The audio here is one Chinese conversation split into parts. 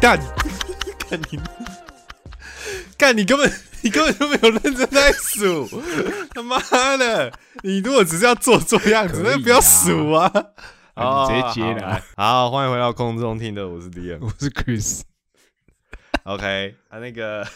干，干你，干你根本你根本就没有认真在数，他妈的！你如果只是要做做样子，那不要数啊！啊你直接接好啦好，欢迎回到空中听的，我是 DM。我是 Chris，OK，啊，那个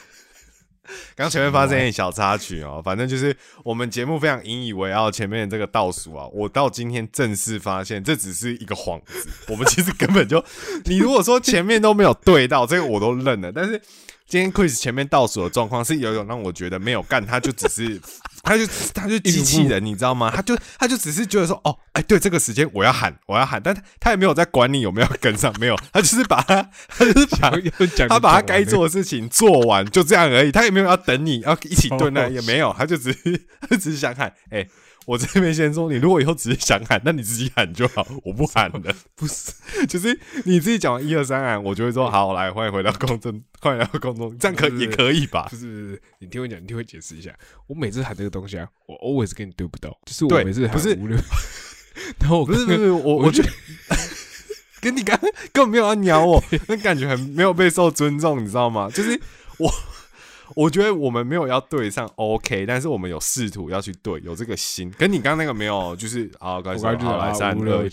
刚前面发生一点小插曲哦，反正就是我们节目非常引以为傲，前面的这个倒数啊，我到今天正式发现这只是一个幌子，我们其实根本就，你如果说前面都没有对到，这个我都认了，但是。今天 Chris 前面倒数的状况是有一种让我觉得没有干，他就只是，他就他就机器人，你知道吗？他就他就只是觉得说，哦，哎，对，这个时间我要喊，我要喊，但他他也没有在管你有没有跟上，没有，他就是把他，他就是把又讲他把他该做的事情做完，就这样而已。他也没有要等你，要一起蹲那哦也没有，他就只是 他只是想喊，哎、我这边先说，你如果以后只是想喊，那你自己喊就好，我不喊的。不是，就是你自己讲完一二三喊，我就会说好，来，欢迎回到公众，欢迎来到公众，这样可也可以吧不？是不是，你听我讲，你听我解释一下。我每次喊这个东西啊，我 always 跟你对不到，就是我每次喊不是五六，然后我不是不是，我我觉得 跟你刚根本没有要鸟我，那感觉很没有被受尊重，你知道吗？就是我。我觉得我们没有要对上 OK，但是我们有试图要去对，有这个心。跟你刚刚那个没有，就是好，开始我刚才就好来啊三二一，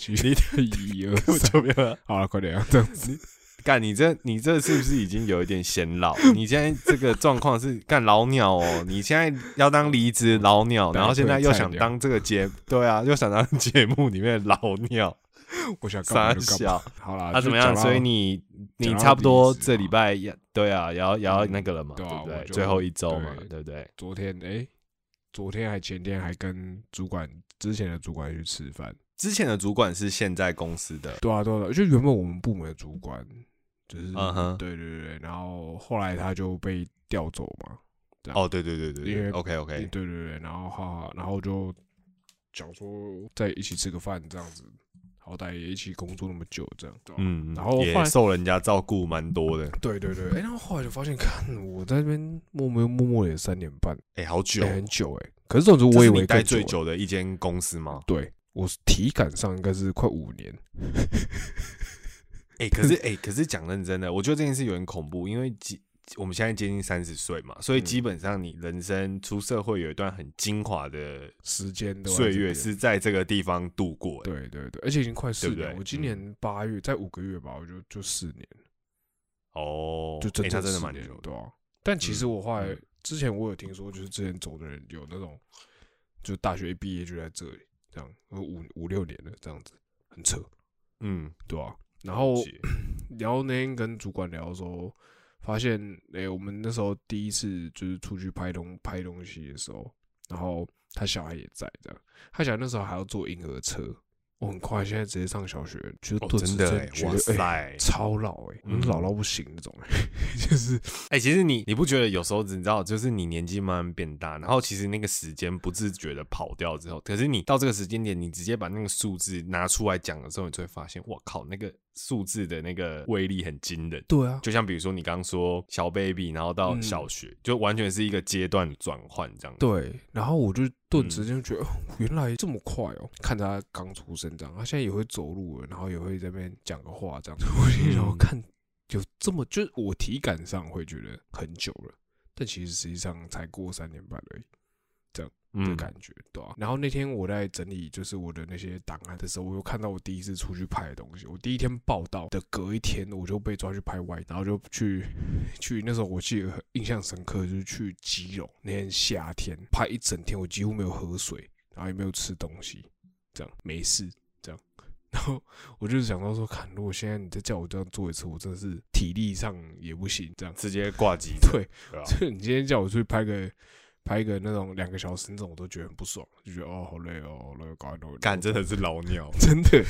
你一二根本三，就没有。好了，快点啊，这样子。干，你这你这是不是已经有一点显老？你现在这个状况是干老鸟哦，你现在要当离职老鸟，然后现在又想当这个节，对啊，又想当节目里面的老鸟，我想干傻嘛就干嘛。笑。好啦，啊，怎么样？所以你你差不多这礼拜也对啊，也要也要那个了嘛，对啊不对？我最后一周嘛，对对不对？昨天哎，昨天还前天还跟主管之前的主管去吃饭。之前的主管是现在公司的，对啊，对啊，就原本我们部门的主管就是，嗯哼对对对，然后后来他就被调走嘛。哦，对对对对对因为，OK OK，对对对，然后哈，然后就讲说在一起吃个饭这样子，好歹也一起工作那么久这样。嗯，然后后也受人家照顾蛮多的，对对对，哎，然后后来就发现，看我在那边默默默默也三年半，哎，好久哎，，很久哎。可是这种就我以为你待最久的一间公司吗？对我体感上应该是快五年。哎、可是哎、可是讲认真的，我觉得这件事有点恐怖，因为基我们现在接近三十岁嘛，所以嗯基本上你人生出社会有一段很精华的时间岁月是在这个地方度过的。对对对，而且已经快四年，对我今年八月在五个月吧，我就就四年，哦，就真哎那正四年真的蛮久的。对啊。但其实嗯我后来嗯之前我有听说，就是之前走的人有那种，就大学一毕业就在这里，这样五五六年了，这样子很扯，嗯，对啊。然后了解然后那天跟主管聊的时候，发现诶、我们那时候第一次就是出去拍东拍东西的时候，然后他小孩也在这样，他小孩那时候还要坐婴儿车，我、很快现在直接上小学，就是哦，真的哎、哇塞！超老哎、嗯老到不行那种、欸，就是哎、其实你你不觉得有时候你知道，就是你年纪慢慢变大，然后其实那个时间不自觉的跑掉之后，可是你到这个时间点，你直接把那个数字拿出来讲的时候，你就会发现，我靠，那个数字的那个威力很惊人。对啊，就像比如说你刚刚说小 baby，然后到嗯小学，就完全是一个阶段转换这样。，对，然后我就顿嗯时就觉得，哦，原来这么快哦！看着他刚出生这样，他现在也会走路了，然后也会在那边讲个话这样。我心想，嗯看有这么，就是我体感上会觉得很久了，但其实实际上才过三年半而已的嗯，感觉，对吧、然后那天我在整理就是我的那些档案的时候，我又看到我第一次出去拍的东西。我第一天报道的隔一天，我就被抓去拍外，然后就去去那时候我记得印象深刻，就是去基隆那天夏天拍一整天，我几乎没有喝水，然后也没有吃东西，这样没事这样。然后我就是想到说，看如果现在你再叫我这样做一次，我真的是体力上也不行，这样。直接挂机。对，对啊，就你今天叫我出去拍个拍一个那种两个小时那种，我都觉得很不爽，就觉得哦好累哦，好累，赶快弄。干真的是老鸟，真的，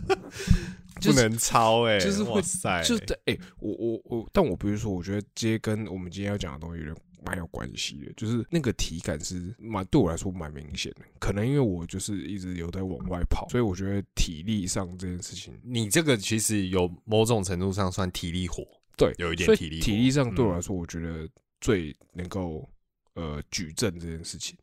就是不能超哎、就是会哇塞，就是在哎、我我我，但我比如说，我觉得这些跟我们今天要讲的东西有点蛮有关系的，就是那个体感是蛮对我来说蛮明显的。可能因为我就是一直有在往外跑，所以我觉得体力上这件事情，你这个其实有某种程度上算体力活，对，有一点体力活体力上对我嗯来说，我觉得最能够呃举证这件事情。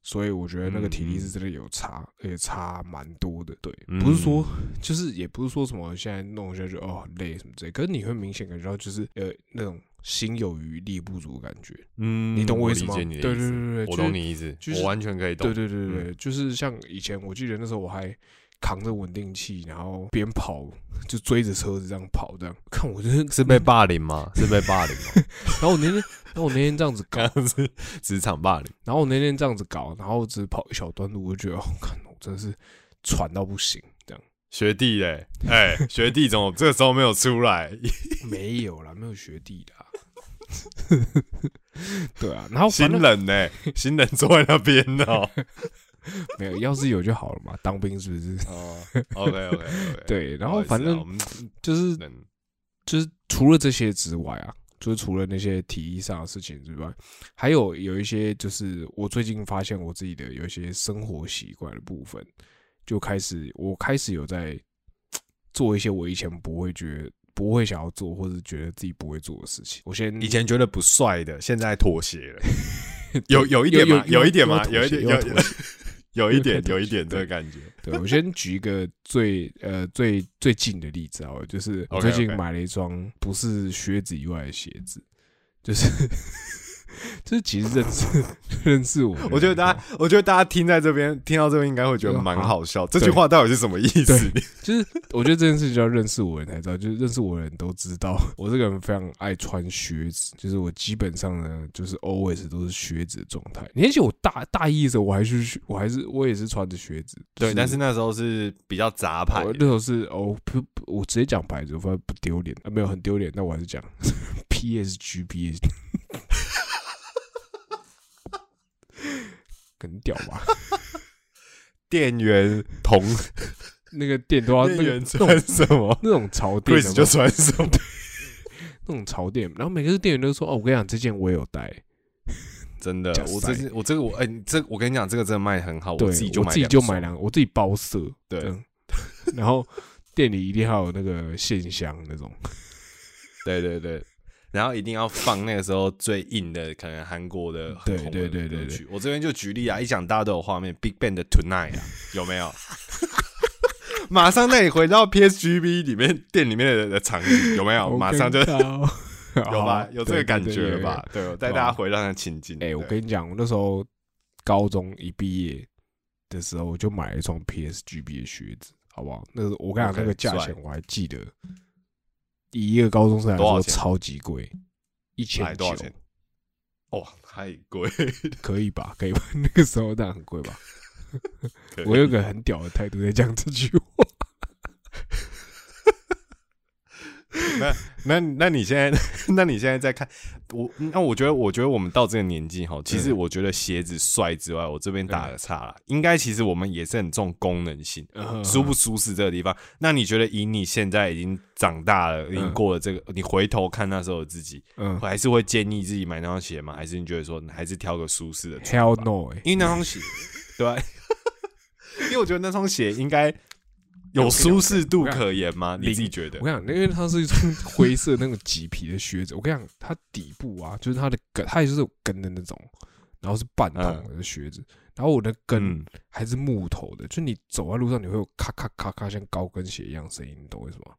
所以我觉得那个体力是真的有差，而且差蛮多的。对，嗯不是说就是也不是说什么现在弄下去哦很累什么之类，可是你会明显感觉到就是呃那种心有余力不足的感觉。嗯，你懂我意思吗？对，对对对，我懂你意思，就是我完全可以懂。对对对对对，就是像以前我记得那时候我还扛着稳定器，然后边跑就追着车子这样跑，这样 看我就是是被霸凌吗？是被霸凌吗？然后我那天，然后我那天这样子搞 刚，是职场霸凌。然后我那天这样子搞，然后只跑一小段路，我就觉得，哦，看我真的是喘到不行，这样学弟嘞，哎、学弟怎么这个时候没有出来？没有啦，没有学弟的啊、对啊，然后新人呢、新人坐在那边哦。没有，要是有就好了嘛，当兵是不是？哦，OK OK OK。对，然后反正就是就是除了这些之外啊，就是除了那些体力上的事情之外，还有有一些就是我最近发现我自己的有一些生活习惯的部分，就开始我开始有在 做一些我以前不会觉得不会想要做，或者觉得自己不会做的事情。我先以前觉得不帅的，现在妥协了，有有一点吗？有有一点吗？有有一点，有有一点，有有一点这个感觉。对我先举一个最呃最最近的例子好了，就是我最近买了一双不是靴子以外的鞋子，就是就是其实认识 认识我，我觉得大家，我觉得大家听在这边，听到这边应该会觉得蛮好笑。这句话到底是什么意思？就是我觉得这件事情就要认识我的人才知道，就是认识我的人都知道，我这个人非常爱穿靴子，就是我基本上呢，就是 always 都是靴子的状态。你而且我大大一的时候，我还是我还是我也是穿着靴子，对，但是那时候是比较杂牌那时候是哦我直接讲牌子，我发现不丢脸啊，没有很丢脸，但我还是讲 PSG PSG，很屌吧？店员同 那个店都要穿什么？那种潮店就穿什么。那种潮店，然后每个店员都说：“哦，我跟你讲，这件我也有带。真的假，我这件我这个我哎，你这我跟你讲，这个真的卖得很好，我自己就买我自己就两双买两，我自己包色，对。然后店里一定要有那个线香那种，对对对，然后一定要放那个时候最硬的，可能韩国的很对红的歌曲。我这边就举例啊，一讲大家都有画面，Big Bang 的 Tonight 啊，有没有？马上带你回到 PSGB 里面店里面的的场景，有没有？马上就有 有吧？有这个感觉了吧？？对，我带大家回到那情境。哎、我跟你讲，我那时候高中一毕业的时候，我就买了一双 PSGB 的靴子，好不好？那个我跟你讲，那个价帅钱我还记得，以一个高中生来说少钱超级贵，一千多少钱，哇，太贵，可以吧？可以吧？那个时候当然很贵吧？我有个很屌的态度在讲这句话。那那那你现在，那你现在在看我？那我觉得，我觉得我们到这个年纪哈，其实嗯我觉得鞋子帅之外，我这边打个岔啦。应该其实我们也是很重功能性，嗯舒不舒适这个地方。那你觉得以你现在已经长大了，已经过了这个，你回头看那时候的自己，嗯还是会建议自己买那双鞋吗？还是你觉得说，还是挑个舒适的穿，Hell？no！哎、因为那双鞋，对？因为我觉得那双鞋应该有舒适度可言吗？你自己觉得我？跟你讲，因为它是一双 灰色那种麂皮的靴子，我跟你讲，它底部啊，就是它的跟，它也是有跟的那种，然后是半筒的靴子，然后我的跟嗯，还是木头的，就你走在路上你会有咔咔咔咔像高跟鞋一样声音，你懂我意思吗？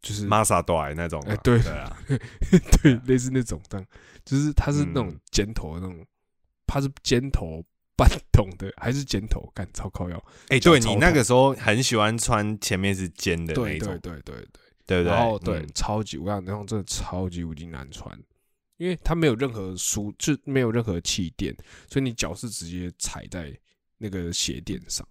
就是玛莎短那种啊，哎对对啊，对，类似那种这样，就是它是那种嗯尖头的那种，它是尖头半筒的，还是尖头？干超靠腰，哎，对你那个时候很喜欢穿前面是尖的那种对，对对对。对不对？然后对，嗯超级我跟你讲，那种真的超级无敌难穿，因为它没有任何舒，就没有任何气垫，所以你脚是直接踩在那个鞋垫上，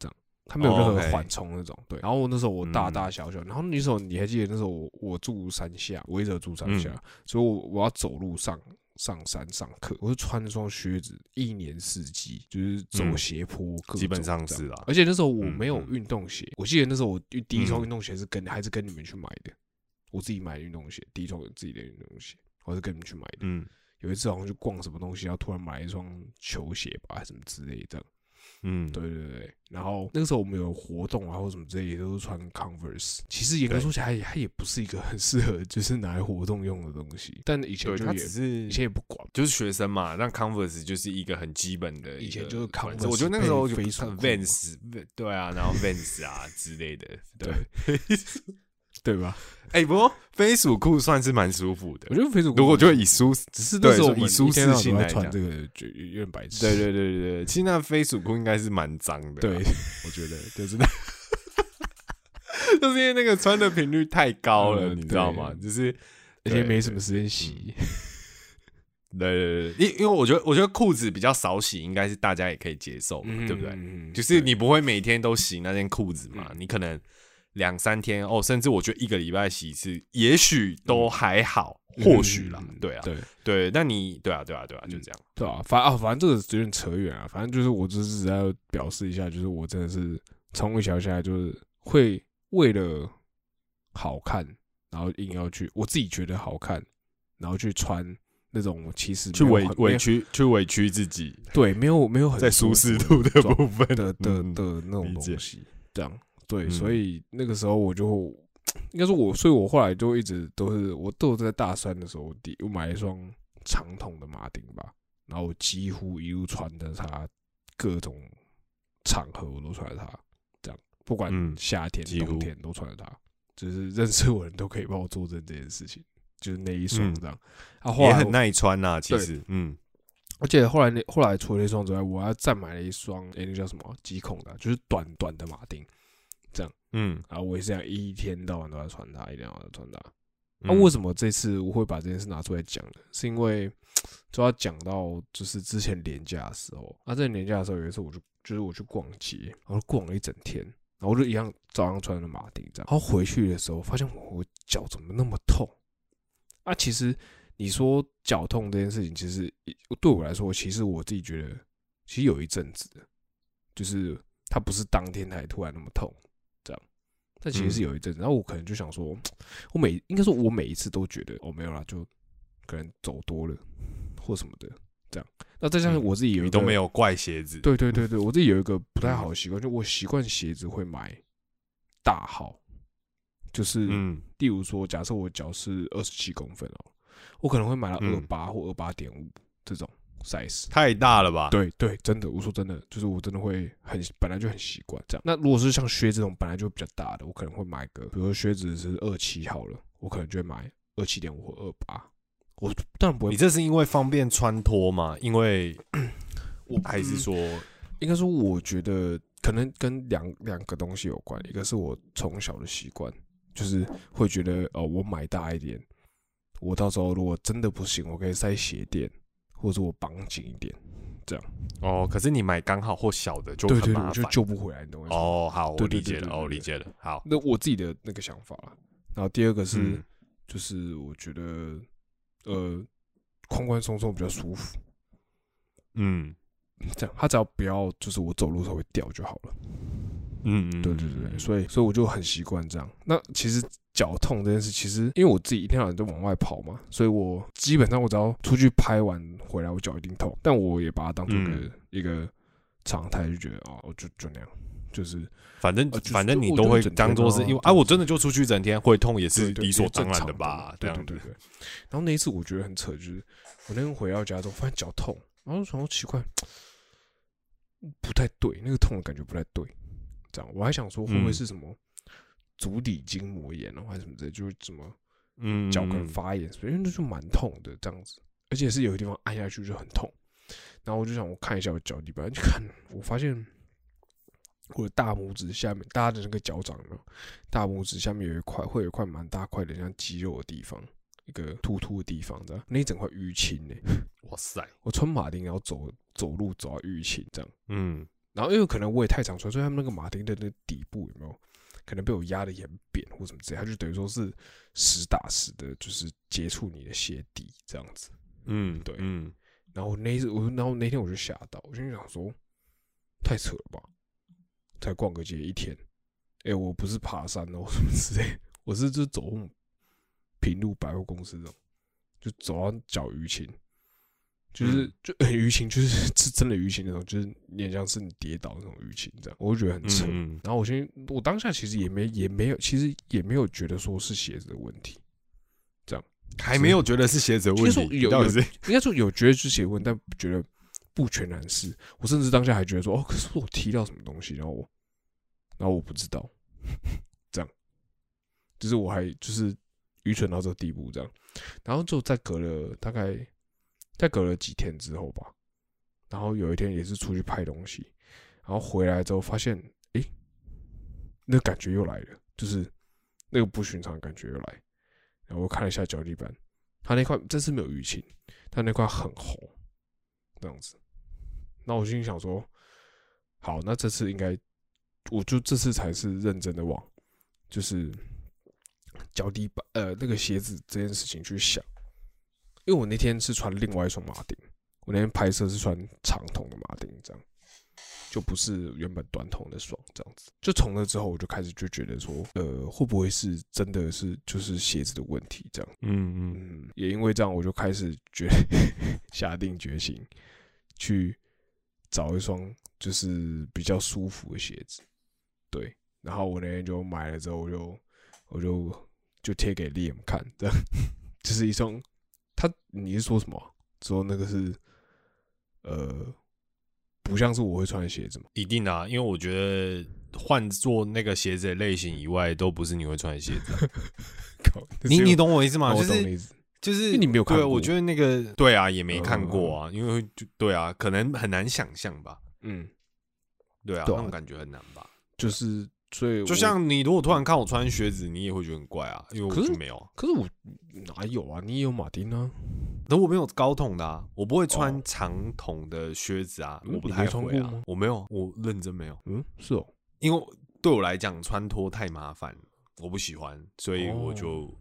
这样它没有任何缓冲那种。对，然后那时候我大嗯大小小，然后那时候你还记得那时候我我住山下，我一直住山下，嗯所以我我要走路上。上山上课，我就穿那双靴子，一年四季就是走嗯。斜坡，各基本上是啦。而且那时候我嗯没有嗯运动鞋，我记得那时候我第一双嗯运动鞋是跟还是跟你们去买的，我自己买的运动鞋，第一双自己的运动鞋，我是跟你们去买的。嗯，有一次好像去逛什么东西，然后突然买一双球鞋吧，还是什么之类的这样。嗯，对对对，然后那个时候我们有活动啊，或什么之类也，都是穿 Converse。其实严格说起来，它也不是一个很适合就是拿来活动用的东西。但以前就也是以前也不管，就是学生嘛，那 Converse 就是一个很基本的以前就是 Converse 我觉得那个时候就 Vans，对啊，然后 Vans 啊之类的，对对吧？哎、不过飞鼠裤算是蛮舒服的我。觉得飞鼠如果就以舒，只是对那时候我们以舒适性来讲穿这个，就有点白痴。对对对对对，其实那飞鼠裤应该是蛮脏的，对，，我觉得就是那 就是因为那个穿的频率太高了，嗯你知道吗？就是而且没什么时间洗。对对对，因因为我觉得我觉得裤子比较少洗，应该是大家也可以接受嘛，对不对？嗯就是你不会每天都洗那件裤子嘛，嗯你可能两三天哦，甚至我觉得一个礼拜洗一次，也许都还好，或许啦，对啊，对对，那你对啊，对啊，对啊，就嗯这样，对啊，反啊，反正这个有点扯远啊。反正就是我只是要表示一下，就是我真的是从一小下来，就是会为了好看，然后硬要去我自己觉得好看，然后去穿那种其实去委委屈，去委屈自己，对，没有没有很在舒适度的部分的的嗯的那种东西，这样对，嗯。所以那个时候我就应该说我，所以我后来就一直都是我都有在大三的时候，第我买一双长筒的马丁吧，然后我几乎一路穿着它，各种场合我都穿着它，这样不管嗯夏天、冬天都穿着它，就是认识我的人都可以帮我作证这件事情，就是那一双嗯这样。啊，后来也很耐穿呐，其实，嗯，而且后来那后来除了那双之外，我还再买了一双，诶、那叫什么极孔的啊，就是短短的马丁，嗯，然后我也是这样一天到晚都在穿它，一天到晚都穿它。那、嗯为什么这次我会把这件事拿出来讲呢？是因为就要讲到就是之前年假的时候，啊，在年假的时候有一次我就就是我去逛街，然后逛了一整天，然后我就一样早上穿着马丁这样，然后回去的时候发现我脚怎么那么痛啊？其实你说脚痛这件事情，其实对我来说，其实我自己觉得其实有一阵子的，就是它不是当天才突然那么痛这样。但其实是有一阵子，然后我可能就想说，我每应该说，我每一次都觉得哦没有啦，就可能走多了或什么的这样。那再加上嗯我自己有一都没有怪鞋子，对对对对，我自己有一个不太好的习惯，就我习惯鞋子会买大号，就是嗯。例如说，假设我脚是二十七公分哦，我可能会买到二嗯。八或二八点五这种 size。太大了吧？，对对，真的，我说真的，就是我真的会很本来就很习惯这样。那如果是像靴这种本来就比较大的，我可能会买个，比如说靴子是二七好了，我可能就会买二七点五或二八。我当然不会你，这是因为方便穿脱吗？因为 我还是说，应该说，我觉得可能跟两两个东西有关，一个是我从小的习惯，就是会觉得哦，我买大一点，我到时候如果真的不行，我可以塞鞋垫，或者我绑紧一点。这样哦，可是你买刚好或小的就对对对，我就很麻烦。救不回来，你懂我意思吗？哦，好，我理解了，哦，理解了。好，那我自己的那个想法啦。然后第二个是，嗯就是我觉得呃，宽宽松松比较舒服。嗯 这样，它只要不要就是我走路的时候会掉就好了。嗯嗯，对对对对，所以所以我就很习惯这样。那其实脚痛这件事，其实因为我自己一天到晚都往外跑嘛，所以我基本上我只要出去拍完回来，我脚一定痛。但我也把它当做一个、嗯一个常态，就觉得哦，我就就那样，就是反正呃就是反正你都会当做是啊因为啊，我真的就出去一整天会痛也是理所当然的吧？对对对对。然后那一次我觉得很扯，就是我那天回到家之后发现脚痛，然后想说奇怪，不太对，那个痛的感觉不太对。这样我还想说会不会嗯是什么足底筋膜炎哦，还是什么之类，就是什么嗯，脚可能嗯发炎，因为那就蛮痛的这样子，而且是有个地方按下去就很痛。然后我就想我看一下我脚底板，就看我发现我的大拇指下面，大家的那个脚掌呢？大拇指下面有一块，会有一块蛮大块的像肌肉的地方，一个突突的地方，这样那一整块淤青呢。哇塞，我穿马丁然后走走路走到淤青这样，嗯然后因为可能我也太常穿，所以他们那个马丁的那个底部有没有可能被我压的很扁或什么之类，他就等于说是实打实的，就是接触你的鞋底这样子。嗯，对嗯然后那一次我，然后那天我就吓到，我就想说，太扯了吧，才逛个街一天，哎、我不是爬山哦什么之类，我是就走平路百货公司这种，就走到脚淤青，就是嗯就很 舆情，就是 是真的舆情那种，就是有点像是你跌倒那种舆情这样，我就觉得很扯。嗯嗯然后我先，我当下其实也没也没有，其实也没有觉得说是鞋子的问题，这样还没有觉得是鞋子的问题，应该说有你到底是应该说有觉得是鞋问，但觉得不全然是。我甚至当下还觉得说，哦，可是我踢到什么东西，然后我，然后我不知道，这样，就是我还就是愚蠢到这个地步这样。然后就再隔了大概再隔了几天之后吧，然后有一天也是出去拍东西，然后回来之后发现，诶，那感觉又来了，就是那个不寻常的感觉又来。然后我看了一下脚底板，它那块这次没有淤青，但那块很红，这样子。那我心里想说，好，那这次应该，我就这次才是认真的往，就是脚底板呃那个鞋子这件事情去想，因为我那天是穿另外一双马丁，我那天拍摄是穿长筒的马丁，这样就不是原本短筒的双这样子。就从那之后，我就开始就觉得说，呃，会不会是真的是就是鞋子的问题这样？嗯嗯嗯，也因为这样，我就开始决 下定决心去找一双就是比较舒服的鞋子。对，然后我那天就买了之后，我就我就就贴给 Liam 看，这样 就是一双。他你是说什么啊？说那个是呃，不像是我会穿的鞋子吗？一定的、啊，因为我觉得换做那个鞋子的类型以外，都不是你会穿的鞋子啊、靠，你你懂我意思吗？就是懂你意思。就是你没有看对，过我觉得那个对啊，也没看过嗯啊，因为就对啊，可能很难想象吧。嗯，对啊，对啊那种感觉很难吧。就是所以就像你如果突然看我穿靴子，你也会觉得很怪啊，因为可是没有啊。可是我哪有啊？你也有马丁啊？可我没有高筒的啊，我不会穿哦长筒的靴子啊，我不太会啊。我没有，我认真没有，嗯，是哦。因为对我来讲穿脱太麻烦，我不喜欢，所以我就、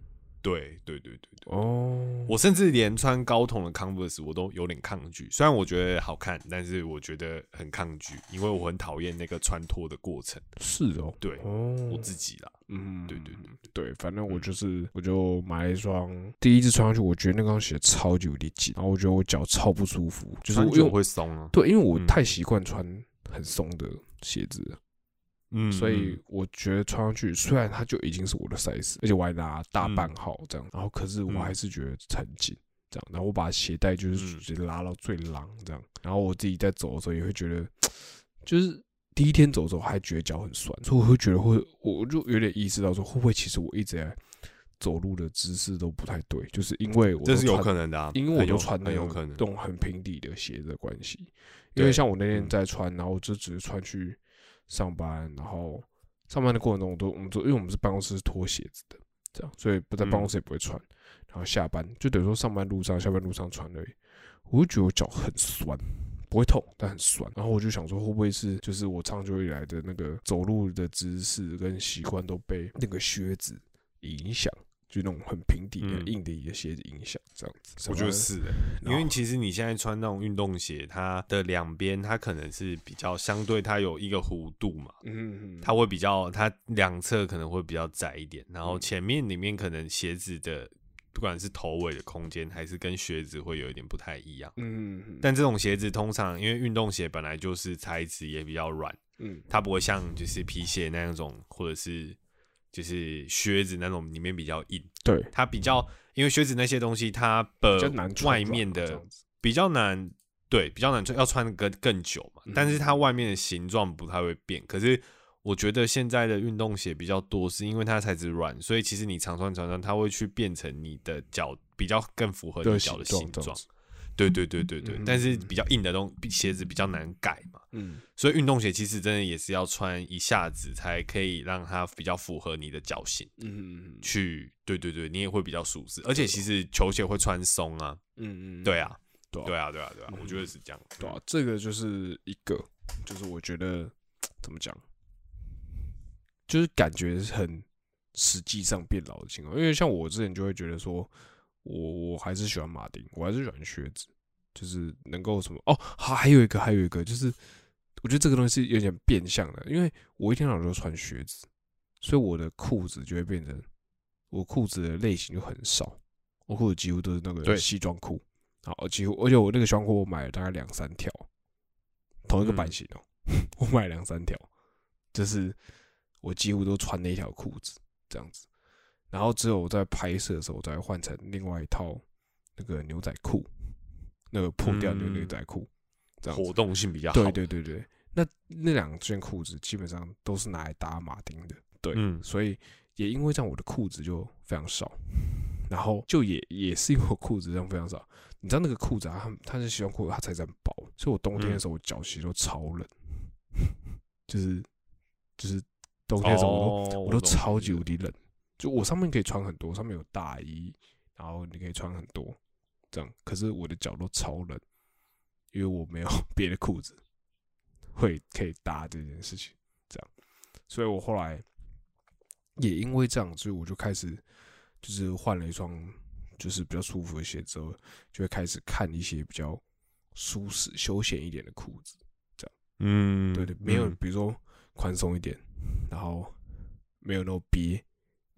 对对对对对。哦，我甚至连穿高筒的 Converse 我都有点抗拒，虽然我觉得好看，但是我觉得很抗拒，因为我很讨厌那个穿脱的过程。是哦，对哦，我自己啦，嗯，对对对对，反正我嗯就是，我就买了一双，第一次穿上去，我觉得那双鞋超级有力紧，然后我觉得我脚超不舒服，就是我因为会松啊。对，因为我嗯太习惯穿很松的鞋子了，嗯，所以嗯。我觉得穿上去，虽然它就已经是我的 size，而且我还拿大嗯。半号这样，然后可是我嗯。还是觉得很紧。这样，然后我把鞋带就是嗯。直接拉到最狼这样，然后我自己在走的时候也会觉得，就是第一天走的时候还觉得脚很酸，所以我会觉得会，我就有点意识到说，会不会其实我一直在走路的姿势都不太对，就是因为我这是有可能的啊，因为我很有都穿那种很平底的鞋的关系，因为像我那天嗯。在穿，然后就只是穿去上班，然后上班的过程中，我都我们都因为我们是办公室是脱鞋子的，这样，所以不在办公嗯室也不会穿，然后下班就等于说上班路上、下班路上穿而已，我就觉得我脚很酸。不会痛，但很酸。然后我就想说，会不会是就是我长久以来的那个走路的姿势跟习惯都被那个靴子影响，就那种很平底的、嗯硬底的鞋子影响，这样子。我觉得是的，因为其实你现在穿那种运动鞋，它的两边它可能是比较相对，它有一个弧度嘛，嗯，嗯，它会比较，它两侧可能会比较窄一点，然后嗯前面里面可能鞋子的不管是头尾的空间，还是跟靴子会有一点不太一样。嗯嗯但这种鞋子通常因为运动鞋本来就是材质也比较软，嗯它不会像就是皮鞋那种，或者是就是靴子那种里面比较硬，对，它比较因为靴子那些东西它的外面的比较难，对，比较难穿，要穿更更久嘛。嗯但是它外面的形状不太会变。可是我觉得现在的运动鞋比较多，是因为它材质软，所以其实你常穿常穿，它会去变成你的脚比较更符合你的脚的形状。对对对对对，嗯但是比较硬的东鞋子比较难改嘛，嗯。所以运动鞋其实真的也是要穿一下子才可以让它比较符合你的脚型。嗯嗯去，对对对，你也会比较舒适，而且其实球鞋会穿松啊，嗯嗯，对啊，对对啊，对啊，对啊，嗯我觉得是这样。对啊，这个就是一个，就是我觉得怎么讲，就是感觉是很实际上变老的情况。因为像我之前就会觉得说，我我还是喜欢马丁，我还是喜欢靴子，就是能够什么哦，还还有一个，还有一个就是，我觉得这个东西是有点变相的，因为我一天到晚都穿靴子，所以我的裤子就会变成我裤子的类型就很少，我裤子几乎都是那个西装裤，好，几乎，而且我那个西装裤我买了大概两三条，同一个版型哦、我买了两三条，就是我几乎都穿那条裤子这样子，然后只有我在拍摄的时候，我才会换成另外一套那个牛仔裤，那个破掉的牛仔裤，这样子活动性比较好。对对对对，那那两件裤子基本上都是拿来打马丁的，对，嗯。所以也因为这样，我的裤子就非常少，然后就也也是因为我裤子这样非常少，你知道那个裤子啊，它它是西装裤，它才这样薄，所以我冬天的时候我脚其实都超冷，就是就是冬天的时候我都、哦，我都超级无敌冷，就我上面可以穿很多，上面有大衣，然后你可以穿很多这样，可是我的脚都超冷，因为我没有 别的裤子会可以搭这件事情，这样，所以我后来也因为这样，所以我就开始就是换了一双就是比较舒服的鞋之后，就会开始看一些比较舒适休闲一点的裤子，这样。嗯，对对，没有嗯。比如说宽松一点，然后没有那么憋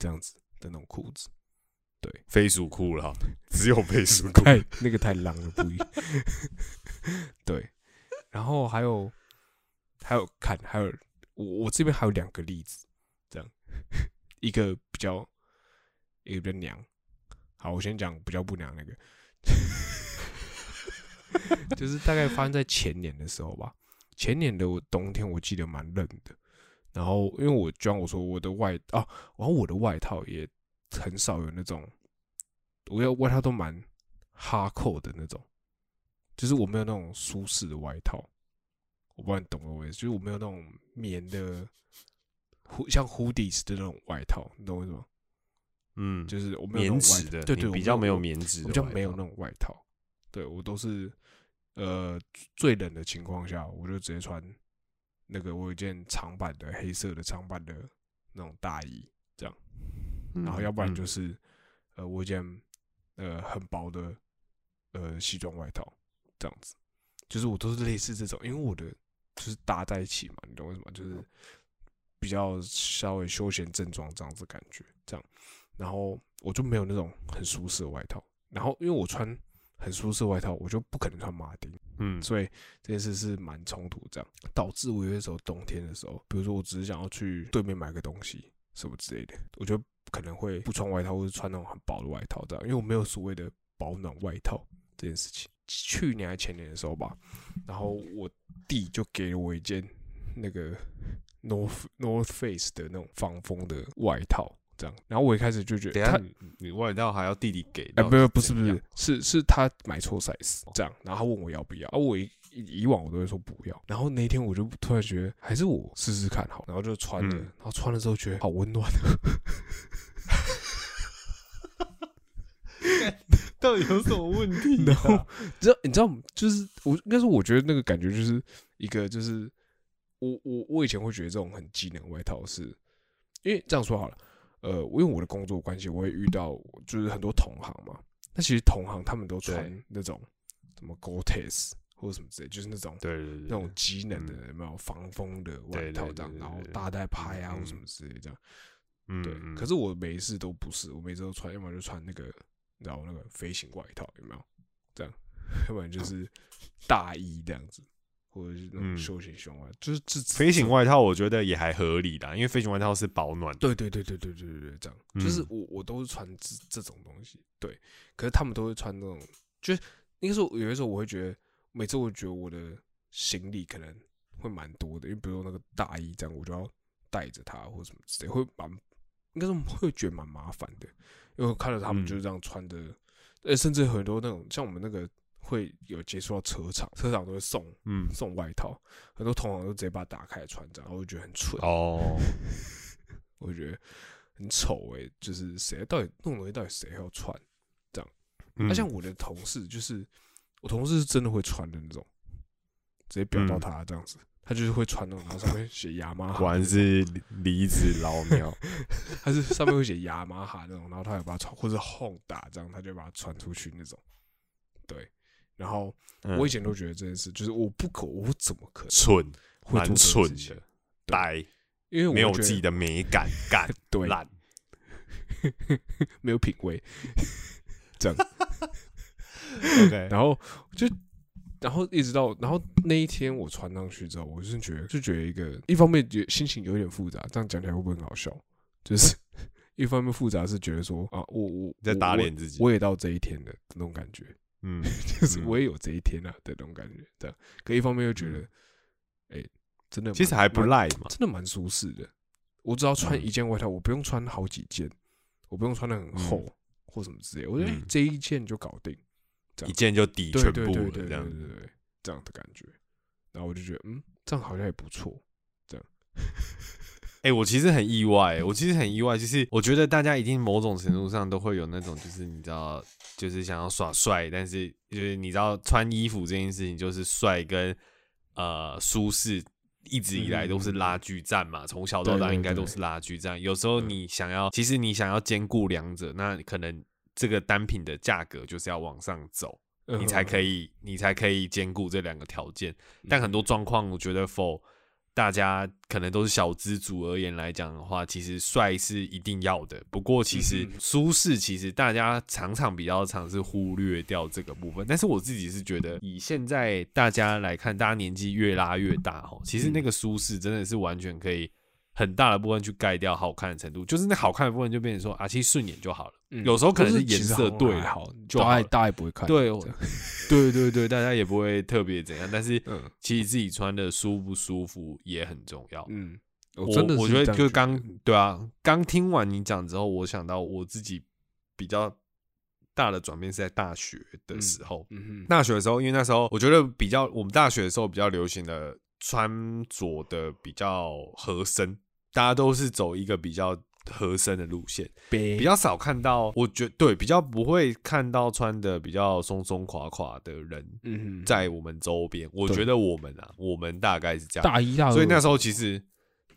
这样子的那种裤子。对飞鼠裤了，只有飞鼠裤。太那个太浪了，不一。对，然后还有还有看，还有我我这边还有两个例子，这样 一个比较一个比较娘。好，我先讲比较不娘那个，就是大概发生在前年的时候吧。前年的我冬天我记得蛮冷的，然后因为我就像我说我的外啊，然后我的外套也很少有那种，我要外套都蛮哈扣的那种，就是我没有那种舒适的外套，我不知道你懂我意思，就是我没有那种棉的，像 hoodies 的那种外套，你懂我意思吗？嗯，就是我没有棉质的，对对，比较没有棉质比较没有那种外套，对我都是呃最冷的情况下，我就直接穿那个我有一件长版的黑色的长版的那种大衣，这样，然后要不然嗯。就是呃我有一件呃很薄的呃西装外套这样子，就是我都是类似这种，因为我的就是搭在一起嘛，你懂为什么？就是比较稍微休闲正装这样子感觉，这样，然后我就没有那种很舒适的外套，然后因为我穿很舒适外套，我就不可能穿马丁，嗯，所以这件事是蛮冲突，这样。导致我有些时候冬天的时候，比如说我只是想要去对面买个东西什么之类的，我就可能会不穿外套，或者穿那种很薄的外套，这样，因为我没有所谓的保暖外套这件事情。去年还前年的时候吧，然后我弟就给了我一件那个 North North Face 的那种防风的外套，这样，然后我一开始就觉得他等下你你外套还要弟弟给哎，到，不不是不是，是是他买错 size 这样，然后他问我要不要，啊，我以以往我都会说不要，然后那一天我就突然觉得还是我试试看好，然后就穿了，嗯。然后穿了之后觉得好温暖，到底有什么问题然后你知道你知道就是我应该说我觉得那个感觉就是一个就是我我我以前会觉得这种很机能外套是，因为这样说好了，呃，因为我的工作关系，我会遇到就是很多同行嘛，那其实同行他们都穿那种什么 Gore-Tex 或者什么之类，就是那种对那种机能的有没有防风的外套这样，然后大带拍啊嗯或什么之类这样。嗯，对，嗯可是我每一次都不是，我每次都穿，要么就穿那个，你知道那个飞行外套有没有？这样，要不然就是大衣这样子，或者是那种嗯。休闲胸外，就是这飞行。外套我觉得也还合理的，因为飞行外套是保暖的，对对对对对对对对，这样，就是嗯。我我都是穿这这种东西，对。可是他们都会穿那种，就是应该说有的时候我会觉得，每次我觉得我的行李可能会蛮多的，因为比如说那个大衣这样，我就要带着它或什么之类，会蛮应该说会觉得蛮麻烦的，因为我看到他们嗯。就是这样穿的，呃，甚至很多那种像我们那个会有接触到车厂，车厂都会送嗯，送外套，很多同行都直接把它打开穿这样，然后我就觉得很蠢，哦，我就觉得很丑诶、就是谁到底弄东西到底谁要穿这样？那、嗯像我的同事，就是我同事是真的会穿的那种，直接表到嗯他这样子，他就是会穿那种，然后上面写雅马哈，果然是离子老鸟，他是上面会写雅马哈那种，然后他也把它穿，或者 Honda 这样，他就把它穿出去那种。对，然后嗯我以前都觉得这件事，就是我不可，我怎么可能蠢，蛮蠢的，呆，因为我没有自己的美感，感对懒，没有品味，这样。OK，然后就，然后一直到，然后那一天我穿上去之后，我是觉得就觉得一个一方面觉心情有点复杂，这样讲起来会不会很好笑？就是一方面复杂是觉得说啊，我我在打脸自己我也到这一天的那种感觉，嗯，就是嗯我也有这一天啊的那种感觉，这样。可一方面又觉得，哎、真的其实还不赖嘛。真的蛮舒适的。我只要穿嗯一件外套，我不用穿好几件，我不用穿的很厚、或什么之类。我觉得、这一件就搞定，这样一件就抵对全部了，这样对对对，这样的感觉。然后我就觉得，嗯，这样好像也不错。哎、我其实很意外、我其实很意外，就是我觉得大家一定某种程度上都会有那种，就是你知道，就是想要耍帅，但是就是你知道穿衣服这件事情，就是帅跟呃舒适。一直以来都是拉锯战嘛，从小到大应该都是拉锯战。有时候嗯你想要，其实你想要兼顾两者，那可能这个单品的价格就是要往上走，你才可以。你才可以兼顾这两个条件。嗯但很多状况，我觉得否大家可能都是小资族而言来讲的话，其实帅是一定要的。不过其实舒适，其实大家常常比较常是忽略掉这个部分。但是我自己是觉得，以现在大家来看，大家年纪越拉越大哈，其实那个舒适真的是完全可以。很大的部分去盖掉好看的程度，就是那好看的部分就变成说啊，其实顺眼就好了。嗯有时候可能是颜色对好，大家就大家也不会看。对 对对对，大家也不会特别怎样，但是嗯其实自己穿的舒不舒服也很重要。嗯，我我真的我觉得就刚对啊，刚听完你讲之后，我想到我自己比较大的转变是在大学的时候。嗯哼大学的时候，因为那时候我觉得比较，我们大学的时候比较流行的穿着的比较合身，大家都是走一个比较合身的路线。比比较少看到，我觉对比较不会看到穿的比较松松垮垮的人在我们周边。我对觉得我们啊，我们大概是这样，大一大二，所以那时候其实。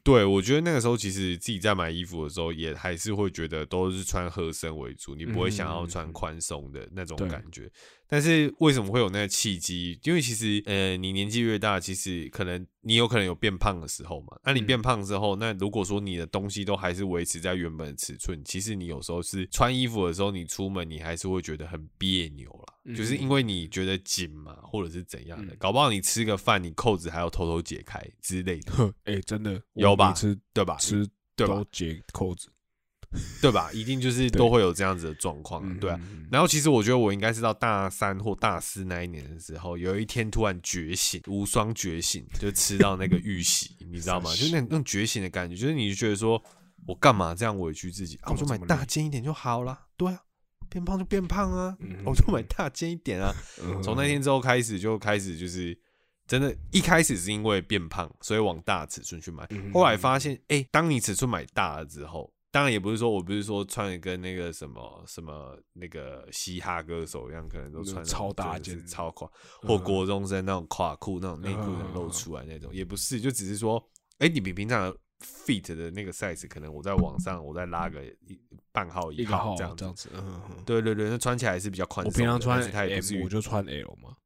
对，我觉得那个时候其实自己在买衣服的时候，也还是会觉得都是穿合身为主，你不会想要穿宽松的那种感觉。但是为什么会有那个契机？因为其实呃，你年纪越大，其实可能你有可能有变胖的时候嘛。那你嗯变胖之后，那如果说你的东西都还是维持在原本的尺寸，其实你有时候是穿衣服的时候，你出门你还是会觉得很别扭啦，嗯就是因为你觉得紧嘛，或者是怎样的，嗯搞不好你吃个饭，你扣子还要偷偷解开之类的，呵，哎，真的有吧吃对吧？吃对吧解扣子，对吧？一定就是都会有这样子的状况对啊。嗯然后其实我觉得我应该是到大三或大四那一年的时候，有一天突然觉醒，无双觉醒，就吃到那个玉玺，你知道吗？就是那那种觉醒的感觉，就是你就觉得说我干嘛这样委屈自己啊？我就买大件一点就好了，对啊，变胖就变胖啊，嗯。我就买大件一点啊。嗯。从那天之后开始，就开始就是真的，一开始是因为变胖，所以往大尺寸去买。嗯。后来发现，哎、当你尺寸买大了之后，当然也不是说我不是说穿的跟那个什么什么那个嘻哈歌手一样，可能都穿超大件超垮，嗯。或国中生那种垮裤、那种内裤能露出来那种，也不是，就只是说，哎、你比平常的 fit 的那个 size，可能我在网上我再拉个一半号一个号这样子这样。子，嗯，嗯对对对，那穿起来是比较宽松我。平常穿它也不至 M，我就穿 L 嘛，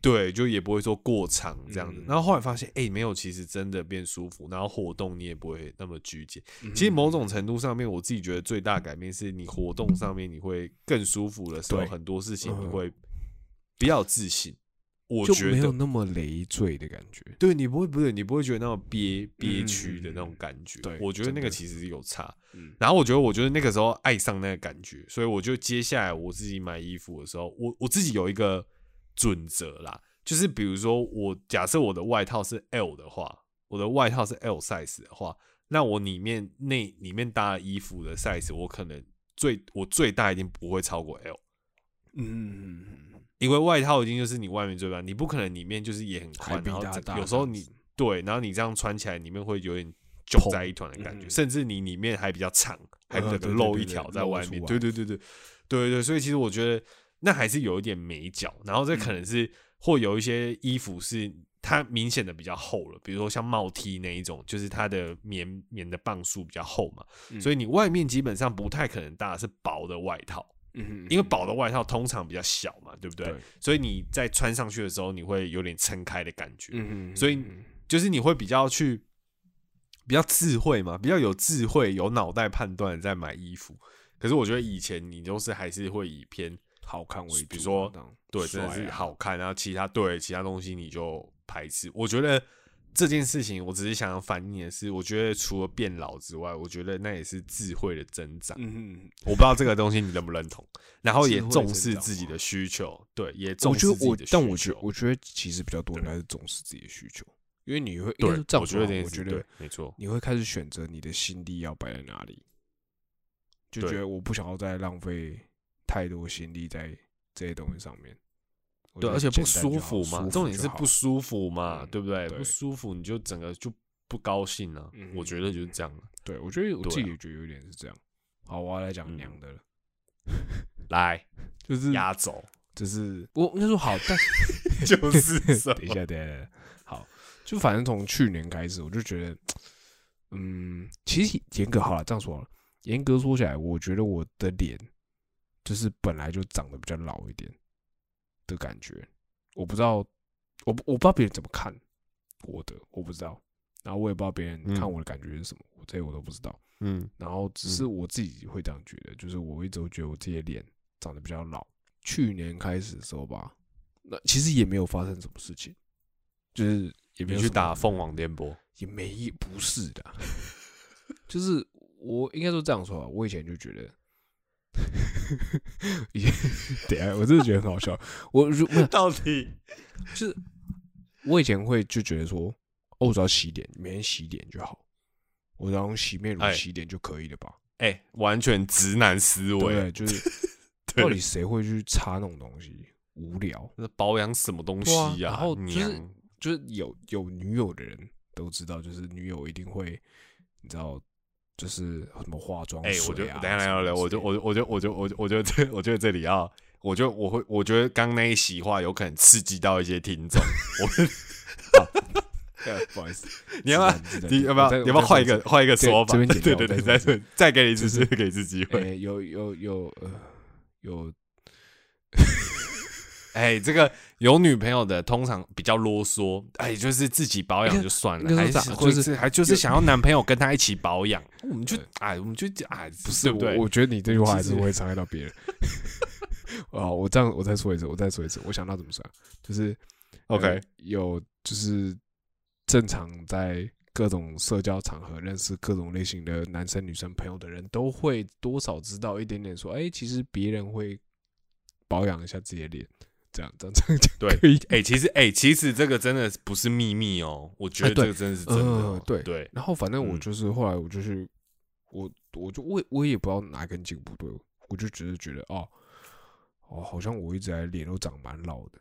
对，就也不会说过长这样子。嗯然后后来发现，哎、没有，其实真的变舒服，然后活动你也不会那么拘谨。嗯其实某种程度上面，我自己觉得最大改变是你活动上面你会更舒服的时候，很多事情你嗯会比较自信。我就觉得，没有那么累赘的感觉。对你不会不是你不会觉得那种憋憋嗯屈的那种感觉。对我觉得那个其实有差。嗯然后我觉得，我觉得那个时候爱上那个感觉，所以我就接下来我自己买衣服的时候，我我自己有一个准则啦，就是比如说我假设我的外套是 L 的话，我的外套是 L size 的话，那我里面内里面搭的衣服的 size，我可能最我最大一定不会超过 L，嗯，因为外套已经就是你外面最大，你不可能里面就是也很宽，然后有时候你对，然后你这样穿起来里面会有点揪在一团的感觉，嗯。甚至你里面还比较长，还呃可能露一条在外面。对对对对。对对，所以其实我觉得那还是有一点美脚，然后这可嗯能是或有一些衣服是它明显的比较厚了，比如说像帽 T 那一种，就是它的棉棉的磅数比较厚嘛，嗯。所以你外面基本上不太可能搭的是薄的外套。嗯，因为薄的外套通常比较小嘛，对不对？对所以你在穿上去的时候，你会有点撑开的感觉。嗯，所以就是你会比较去比较智慧嘛，比较有智慧、有脑袋判断在买衣服。可是我觉得以前你都是还是会以偏好看为主，比如说对，真的是好看，然后其他对其他东西你就排斥。我觉得这件事情，我只是想要反映的是，我觉得除了变老之外，我觉得那也是智慧的增长。嗯嗯，我不知道这个东西你认不认同，然后也重视自己的需求，对，也我重视觉得我自己的需，求。但我觉得我觉得其实比较多应该是重视自己的需求，因为你会对我觉得我觉得没错，你会开始选择你的心力要摆在哪里，就觉得我不想要再浪费太多心力在这些东西上面。我对，而且不舒服嘛，舒重点是不舒服嘛，嗯对不对？对不舒服你就整个就不高兴了。嗯我觉得就是这样了。对，我觉得我自己也觉得有点是这样。好，我要来讲嗯娘的了，来就是压轴，就是我应该说好，但 就是等一下，等一下，等一下，好，就反正从去年开始，我就觉得，嗯，其实严格好了，这样说好了，严格说起来，我觉得我的脸就是本来就长得比较老一点的感觉，我不知道，我不我不知道别人怎么看我的，我不知道，然后我也不知道别人嗯。看我的感觉是什么，我这些我都不知道，嗯。然后只是我自己会这样觉得，就是我一直都觉得我自己的脸长得比较老。去年开始的时候吧，那其实也没有发生什么事情，就是也没有去打凤凰电波，也没不是的，就是我应该说这样说吧，我以前就觉得，等下我真的觉得很好笑，我如不 是到底就是我以前会就觉得说，哦，我只要洗脸，每天洗脸就好，我只要用洗面乳哎洗脸就可以了吧？哎，完全直男思对，维，就是到底谁会去擦那种东西？无聊，那保养什么东西呀？然后就是就是有有女友的人都知道，就是女友一定会，你知道，就是什么化妆哎、水啊我就等下什么聊聊，我就我就我就我就我就我觉得这我觉得这里要，我就我会我觉得刚那一席话有可能刺激到一些听众，我 不好意思，你要不要你要不要你要不要换一个？换一个说法？对对对，再说再再给你一次就是给一次机会。有有有呃有哎，这个有女朋友的通常比较啰嗦，哎，就是自己保养就算了，还是就是是还就是想要男朋友跟她一起保养，我们就对哎，我们就哎，不是我，？我觉得你这句话还是会伤害到别人。哦，我这样我再说一次，我再说一次，我想到怎么算，就是呃 OK 有就是正常在各种社交场合认识各种类型的男生女生朋友的人，都会多少知道一点点，说，哎、其实别人会保养一下自己的脸，这样这样这样讲对。哎、其实哎、其实这个真的不是秘密哦，我觉得这个真的是真的哦、呃对对，然后反正我嗯就是后来我就是我我就我我也不知道哪根筋不对，我就只是觉得哦哦，好像我一直在脸都长蛮老的，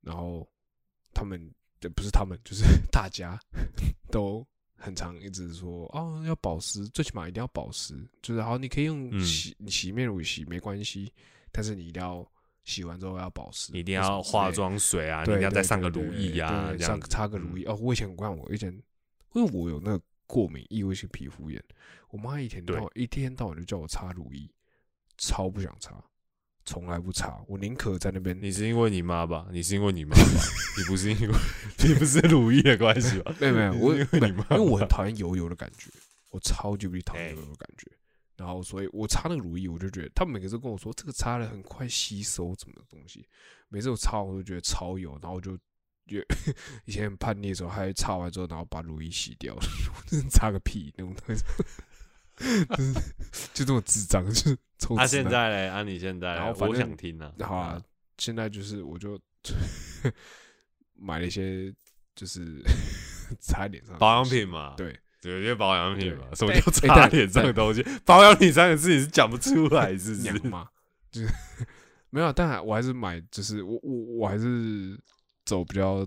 然后他们这不是他们，就是 大家都很常一直说哦要保湿，最起码一定要保湿，就是好你可以用嗯洗、你洗面乳洗没关系，但是你一定要洗完之后要保湿，一定要化妆水啊，一定要再上个乳液啊，上擦个乳液。哦，我以前我看我以前，因为我有那个过敏异位性皮肤炎，我妈一天到晚一天到晚就叫我擦乳液，超不想擦，从来不擦，我宁可在那边。你是因为你妈吧？你是因为你妈吧？你不是因为你不是乳液的关系吧？没有没有，我因为你妈因为我很讨厌油油的感觉，我超级无敌讨厌哎油油的感觉。然后，所以我擦那个乳液，我就觉得他们每个都跟我说这个擦了很快吸收，什么东西。每次我擦完我都觉得超油，然后我就也 以前很叛逆的时候，还擦完之后，然后把乳液洗掉，我真的擦个屁那种东西，就是 就这么智障，就是臭啊，现在嘞，啊，你现在然后我想听啊。好啊，现在就是我就买了一些就是擦脸上的保养品嘛，对，有些保养品嘛，什么叫擦但脸上的东西？保养品三个字你是讲不出来，是不是？娘嘛，就是没有，但还我还是买，就是我我我还是走比较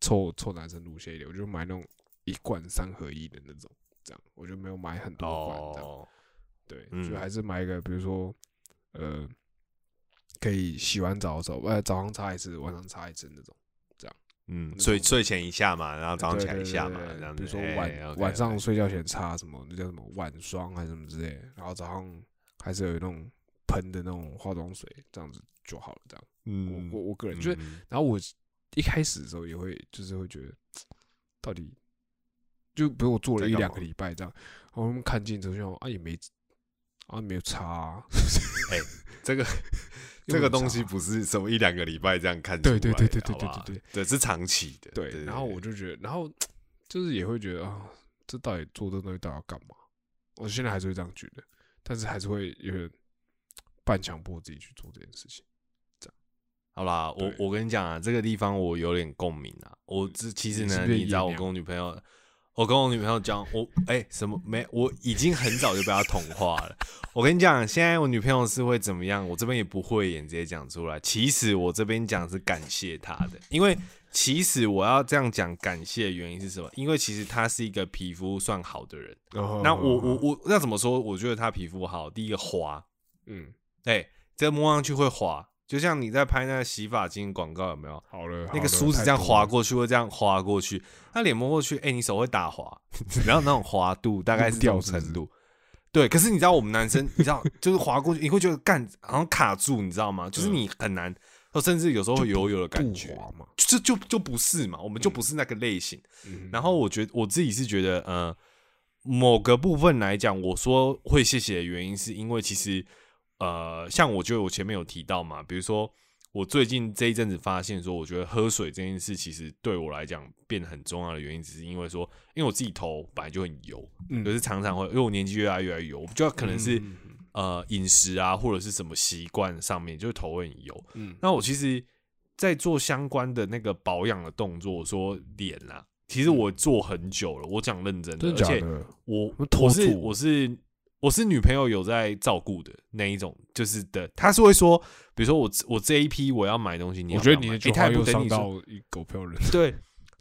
臭臭男生路线一点，我就买那种一罐三合一的那种，这样我就没有买很多罐这样，哦，对，嗯就还是买一个，比如说呃，可以洗完澡的时候，呃，早上擦一次，晚上擦一次那种。嗯，睡睡前一下嘛，然后早上起来一下嘛这样子。比如说哎晚、晚上睡觉前擦什么，那叫什么晚霜还是什么之类，然后早上还是有那种喷的那种化妆水，这样子就好了。这样，嗯，我我我个人就是，嗯然后我一开始的时候也会就是会觉得，到底就比如我做了一两个礼拜这样，然后看镜子就啊也没啊没有擦、哎，这个这个东西不是什么一两个礼拜这样看出来的，对对对对对好不好对对对，是长期的。对，然后我就觉得，然后 就是也会觉得啊，这到底做这个东西到底要干嘛？我现在还是会这样觉得，但是还是会有点 半强迫自己去做这件事情。好啦，我我跟你讲啊，这个地方我有点共鸣啊。我这其实呢，你是不是你知道，我跟我女朋友，我跟我女朋友讲，我哎、什么没，我已经很早就被她同化了。我跟你讲，现在我女朋友是会怎么样，我这边也不会演直接讲出来。其实我这边讲是感谢她的，因为其实我要这样讲感谢的原因是什么？因为其实她是一个皮肤算好的人。哦那我我我那怎么说？我觉得她皮肤好，第一个滑，嗯，哎、这个摸上去会滑，就像你在拍那个洗发精广告有没有？好了，那个梳子这样太多了划过去，或这样划过去，他脸摸过去，哎、你手会打滑，然后那种滑度大概是这种掉程度。对，可是你知道我们男生，你知道就是滑过去，你会觉得干好像卡住，你知道吗？就是你很难，甚至有时候会油油的感不觉。就就就不是嘛，我们就不是那个类型。嗯然后我觉得我自己是觉得，呃，某个部分来讲，我说会谢谢的原因，是因为其实，呃，像我觉得我前面有提到嘛，比如说我最近这一阵子发现说，我觉得喝水这件事其实对我来讲变得很重要的原因，只是因为说，因为我自己头本来就很油，嗯可是常常会因为我年纪越来越来越油，我觉得可能是、呃饮食啊或者是什么习惯上面，就是头会很油。嗯那我其实，在做相关的那个保养的动作，说脸啦，其实我做很久了。我讲认真的，真的而且？我我是我是我是女朋友有在照顾的那一种，就是的，她是会说，比如说我我这一批我要买东西，你觉得你的句欸她也不话又伤等你，到一狗票人。对。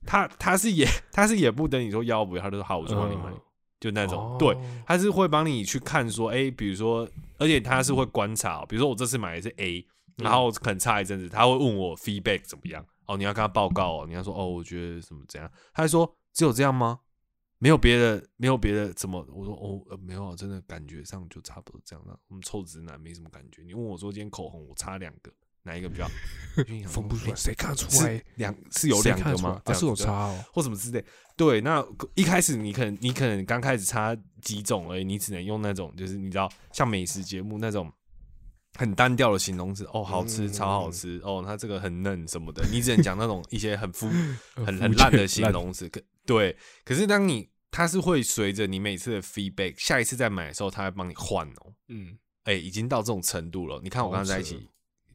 他他是也 他是也不等你说要不要，他就说好，我就帮你买，嗯就那种、哦对，他是会帮你去看说，哎、比如说，而且他是会观察哦、比如说我这次买的是 A，然后可能差一阵子，他会问我 feedback 怎么样，哦，你要跟他报告哦，你要说哦，我觉得什么怎样，他就说只有这样吗？没有别的，没有别的，怎么？我说哦，呃、没有啊，真的感觉上就差不多这样了。我们臭直男没什么感觉。你问我说今天口红我擦两个，哪一个比较？分不出来，哎谁看得出是来？两是有两个吗？啊是有这样子差哦。或什么之类。对，那一开始你可能你可能刚开始擦几种而已，你只能用那种就是你知道像美食节目那种很单调的形容词，哦，好吃，嗯超好吃，哦，它这个很嫩什么的，你只能讲那种一些很 肤很很烂的形容词。可对，可是当你它是会随着你每次的 feedback，下一次再买的时候，它会帮你换哦。嗯，哎、已经到这种程度了。你看我跟他在一起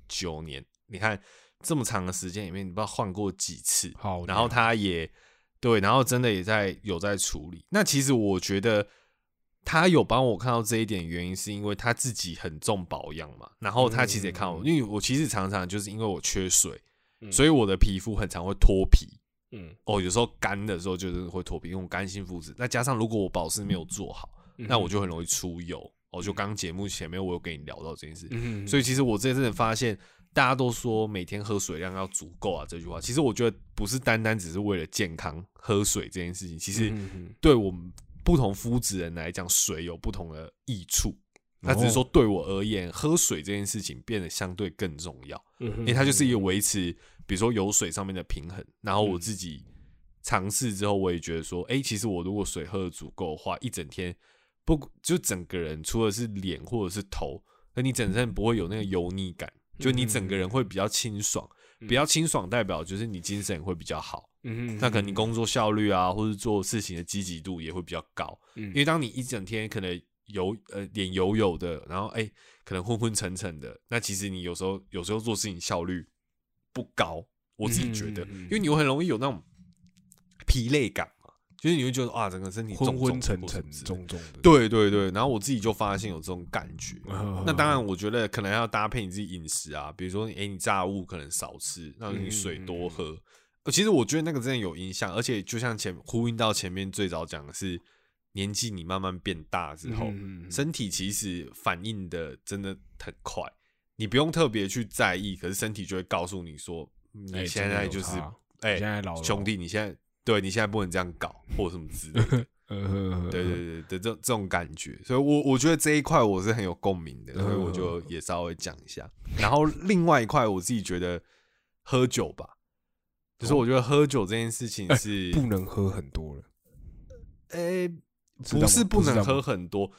九年，你看这么长的时间里面，你不知道换过几次。好然后他也对，然后真的也在有在处理。那其实我觉得他有帮我看到这一点，原因是因为他自己很重保养嘛。然后他其实也看我，嗯因为我其实常常就是因为我缺水，嗯所以我的皮肤很常会脱皮。嗯，哦，有时候干的时候就是会脱皮，因为我干性肤质。那加上如果我保湿没有做好，嗯那我就很容易出油。哦，就刚刚节目前面我有跟你聊到这件事，嗯，所以其实我这阵子发现，大家都说每天喝水量要足够啊，这句话，其实我觉得不是单单只是为了健康喝水这件事情，其实对我们不同肤质人来讲，水有不同的益处。嗯那只是说对我而言，喝水这件事情变得相对更重要，嗯因为它就是一个维持，比如说有水上面的平衡。然后我自己尝试之后，我也觉得说，哎、其实我如果水喝的足够的话，一整天不就整个人除了是脸或者是头，那你整身不会有那个油腻感，就你整个人会比较清爽。比较清爽代表就是你精神会比较好，嗯，那可能你工作效率啊，或者做事情的积极度也会比较高。嗯因为当你一整天可能油呃脸油油的，然后哎、可能昏昏沉沉的，那其实你有时候有时候做事情效率不高，我自己觉得，因为你会很容易有那种疲累感嘛，就是你会觉得啊，整个身体昏昏沉沉重重的，对对对，然后我自己就发现有这种感觉。嗯，那当然，我觉得可能要搭配你自己饮食啊，比如说，哎、你炸物可能少吃，让你水多喝。呃其实我觉得那个真的有影响，而且就像前呼应到前面最早讲的是，年纪你慢慢变大之后，身体其实反应的真的很快，你不用特别去在意，可是身体就会告诉你说，你现在就是哎、你现在老兄弟，你现在对你现在不能这样搞，或什么之类的。对对对对，这这种感觉，所以我我觉得这一块我是很有共鸣的，所以我就嗯也稍微讲一下。然后另外一块，我自己觉得喝酒吧，就是我觉得喝酒这件事情哎是，不能喝很多了，诶、知道吗？不是不能喝很多，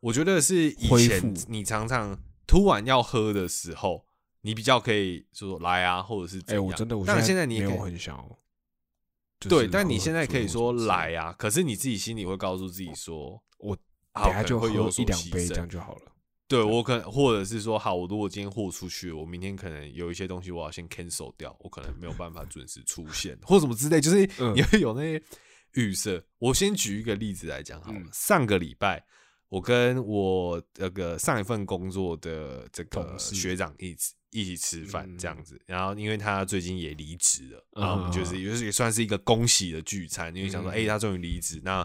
我觉得是以前你常常突然要喝的时候，你比较可以说来啊，或者是怎哎、样。我真的，我但现在你也很想要。就是对，但你喝现在可以说来啊，可是你自己心里会告诉自己说，我啊等下就会有一两杯这样就好了。对我可能，或者是说，好，我如果今天豁出去，我明天可能有一些东西我要先 cancel 掉，我可能没有办法准时出现，或什么之类，就是嗯你会有那些预设。我先举一个例子来讲好了，嗯上个礼拜我跟我那个上一份工作的这个学长一起一起吃饭嗯这样子，然后因为他最近也离职了，然后我们就是嗯也是也算是一个恭喜的聚餐，因为想说，嗯哎，他终于离职，那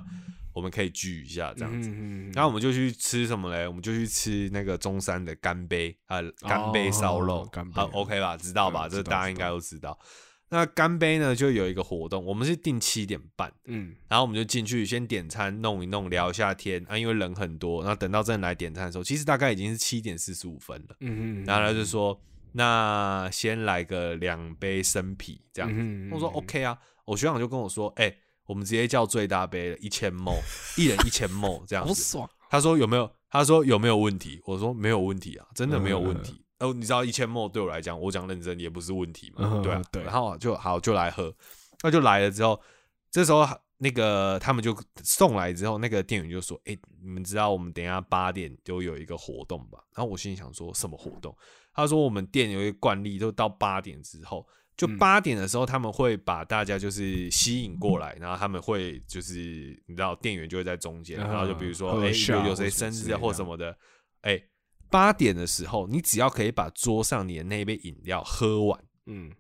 我们可以聚一下这样子。嗯然后我们就去吃什么嘞？我们就去吃那个中山的干杯啊，干杯烧肉，哦干杯啊，OK 吧？知道吧？这大家应知道该都知道。那干杯呢，就有一个活动，我们是定七点半，嗯然后我们就进去先点餐，弄一弄，聊一下天啊，因为人很多。然后等到真的来点餐的时候，其实大概已经是七点四十五分了。嗯嗯，然后他就说，那先来个两杯生啤这样子。嗯我说 OK 啊，我学长就跟我说，哎、我们直接叫最大杯了，一千 m 一人一千 m 这样子。好爽。他说有没有？他说有没有问题？我说没有问题啊，真的没有问嗯题。哦，你知道一千 m 对我来讲，我讲认真也不是问题嘛，嗯对啊，对然后就好就来喝，那就来了之后，这时候那个他们就送来之后，那个店员就说：“哎、你们知道我们等一下八点就有一个活动吧？”然后我心里想说什么活动？他说我们店有一个惯例，就到八点之后。就嗯八点的时候，他们会把大家就是吸引过来，然后他们会就是你知道店员就会在中间，嗯然后就比如说喝哎、有有谁生日或什么的，哎、八点的时候，你只要可以把桌上你的那一杯饮料喝完，嗯，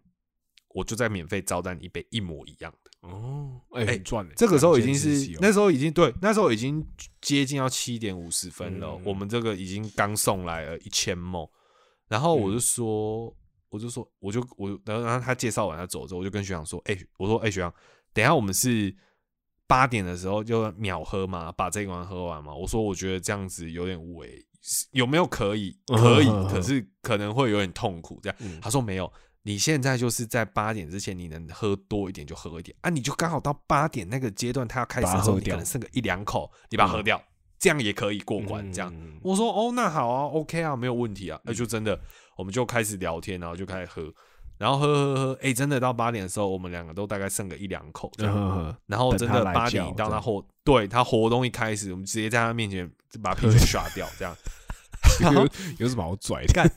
我就再免费招待你一杯一模一样的。哦，哎，赚欸这个时候已经是那时候已经对，那时候已经接近要七点五十分了。嗯我们这个已经刚送来了一千梦，然后我就嗯说，我就说，我就我，然后然后他介绍完他走之后，我就跟学长说，哎、我说，哎、学长，等一下我们是八点的时候就秒喝嘛，把这一罐喝完嘛。我说，我觉得这样子有点违，有没有可以？可以，可是可能会有点痛苦。这样，嗯他说没有。你现在就是在八点之前，你能喝多一点就喝一点啊，你就刚好到八点那个阶段，他要开始的时候，把它喝掉你可能剩个一两口，你把它喝掉，这样也可以过关。这样，嗯我说哦，那好啊，OK 啊，没有问题啊。那、就真的，我们就开始聊天，然后就开始喝，然后喝喝喝，哎、真的到八点的时候，我们两个都大概剩个一两口这样。嗯然后真的八点到他活，对他活动一开始，我们直接在他面前把瓶子刷掉，这样。有有什么好拽的？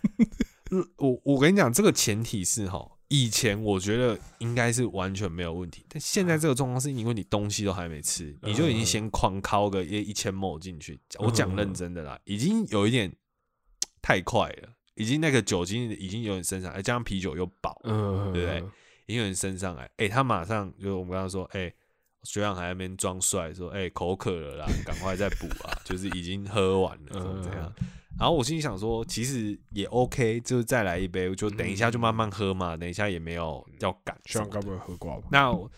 我我跟你讲，这个前提是哈，以前我觉得应该是完全没有问题，但现在这个状况是因为你东西都还没吃，你就已经先狂敲个一一千亩进去。我讲认真的啦，已经有一点 太快了，已经那个酒精已经有点升上来，加上啤酒又饱，嗯，对不对？已经有点升上来。哎、他马上就我们刚刚说，哎、学长还在那边装帅，说，哎、口渴了啦，赶快再补啊，就是已经喝完了，怎么怎样？然后我心里想说，其实也 OK，就是再来一杯，就等一下就慢慢喝嘛，等一下也没有要赶什么的。学长该不会喝挂吧？那我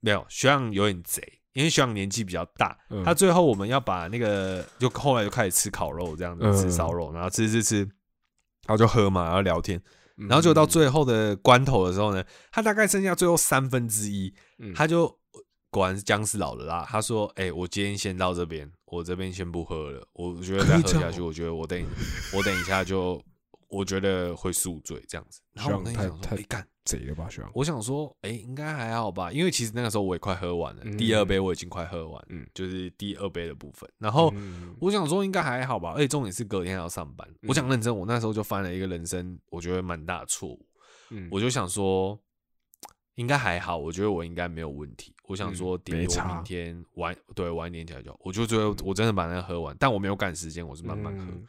没有学长有点贼，因为学长年纪比较大，嗯他最后我们要把那个就后来就开始吃烤肉这样子，嗯吃烧肉，然后吃吃吃，然后就喝嘛，然后聊天，嗯然后就到最后的关头的时候呢，他大概剩下最后三分之一，嗯他就果然是僵尸老了啦，他说：“哎、我今天先到这边，我这边先不喝了，我觉得再喝下去，我觉得我等我等一下就我觉得会宿醉这样子。”然后我那天想说：“学长太哎、干。”贼了吧，学长？我想说，哎、应该还好吧，因为其实那个时候我也快喝完了，嗯第二杯我已经快喝完，嗯就是第二杯的部分。然后嗯我想说应该还好吧，而且重点是隔天还要上班。我讲认真，我那时候就犯了一个人生我觉得蛮大的错误，嗯我就想说应该还好，我觉得我应该没有问题。我想说嗯顶多明天晚对晚一点起来就好，我就觉得我真的把那个喝完，但我没有赶时间，我是慢慢喝。嗯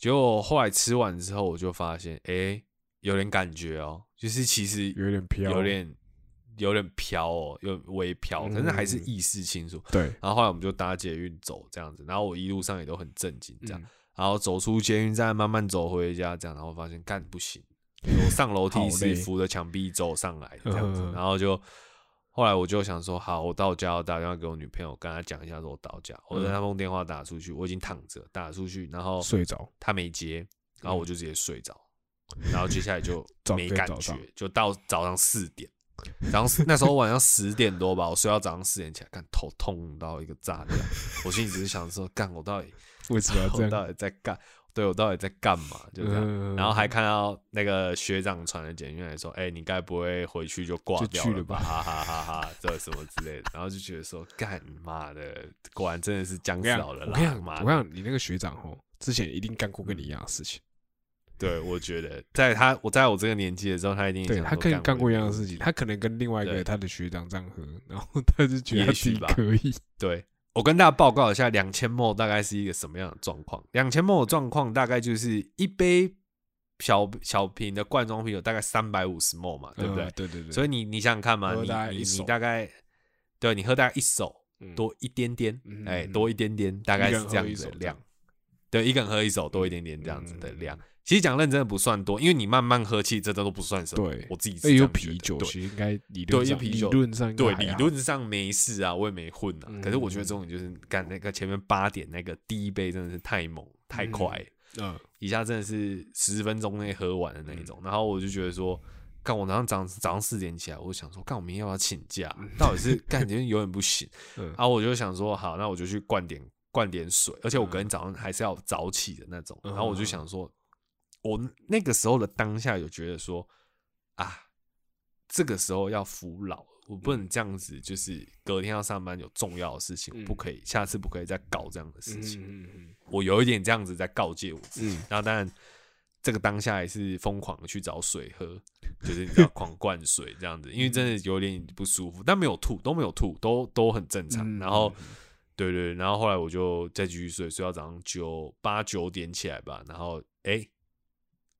结果后来吃完之后，我就发现，哎、有点感觉哦，就是其实有点飘，有点有点飘哦，有微飘，可是还是嗯意识清楚。对，然后后来我们就搭捷运走这样子，然后我一路上也都很震惊这样，嗯然后走出捷运站，慢慢走回家这样，然后发现干不行，我上楼梯是扶着墙壁走上来的这样子嗯，然后就。后来我就想说，好，我到家，我打电话给我女朋友，跟她讲一下说我到家，我嗯。在那通电话打出去，我已经躺着打出去，然后睡着，她没接，然后我就直接睡着，然后接下来就 没感觉就到早上四点，早上那时候晚上十点多吧，我睡到早上四点起来，看头痛到一个炸掉，我心里只是想说，干我到底为什么要这我样？到底在干？对我到底在干嘛？就这样。嗯然后还看到那个学长传的简讯来说：“哎、你该不会回去就挂就掉了吧哈哈哈哈，这什么之类的。”然后就觉得说：“干妈的，果然真的是讲，我跟你啦！我跟你讲，你那个学长哦，之前一定干过跟你一样的事情。对我觉得，在他我在我这个年纪的时候，他一定对他可以干过一样的事情，他可能跟另外一个他的学长这样喝，然后他就觉得他自己也许吧可以。对我跟大家报告一下，两千沫大概是一个什么样的状况？两千沫的状况大概就是一杯小小瓶的罐装啤酒，大概三百五十沫嘛，对不对？嗯对对对，所以你你想想看嘛，你你大概一手你大概对你喝大概一手嗯多一点点，嗯哎、嗯多一点点，大概是这样子的量。对，一个人喝一手多一点点这样子的嗯量。其实讲认真的不算多，因为你慢慢喝，其实这都不算什么。对我自己是那有啤酒，对其实应该理对论上理论上对，理论上没事啊，我也没混啊。嗯可是我觉得重点就是干那个前面八点那个第一杯真的是太猛太快，嗯一下真的是十分钟内喝完的那一种。然后我就觉得说，干我早上早早上四点起来，我就想说，干我明天要不要请假？到底是干今天有点不行。嗯然后我就想说，好，那我就去灌点灌点水，而且我隔天早上还是要早起的那种。嗯然后我就想说，我那个时候的当下有觉得说，啊，这个时候要服老，我不能这样子，就是隔天要上班有重要的事情，嗯不可以，下次不可以再搞这样的事情。嗯嗯我有一点这样子在告诫我自己。嗯然后当然，这个当下也是疯狂的去找水喝，就是你知道 狂灌水这样子，因为真的有点不舒服，但没有吐，都没有吐，都都很正常。嗯然后，对对，然后后来我就再继续睡，睡到早上九八九点起来吧。然后，哎、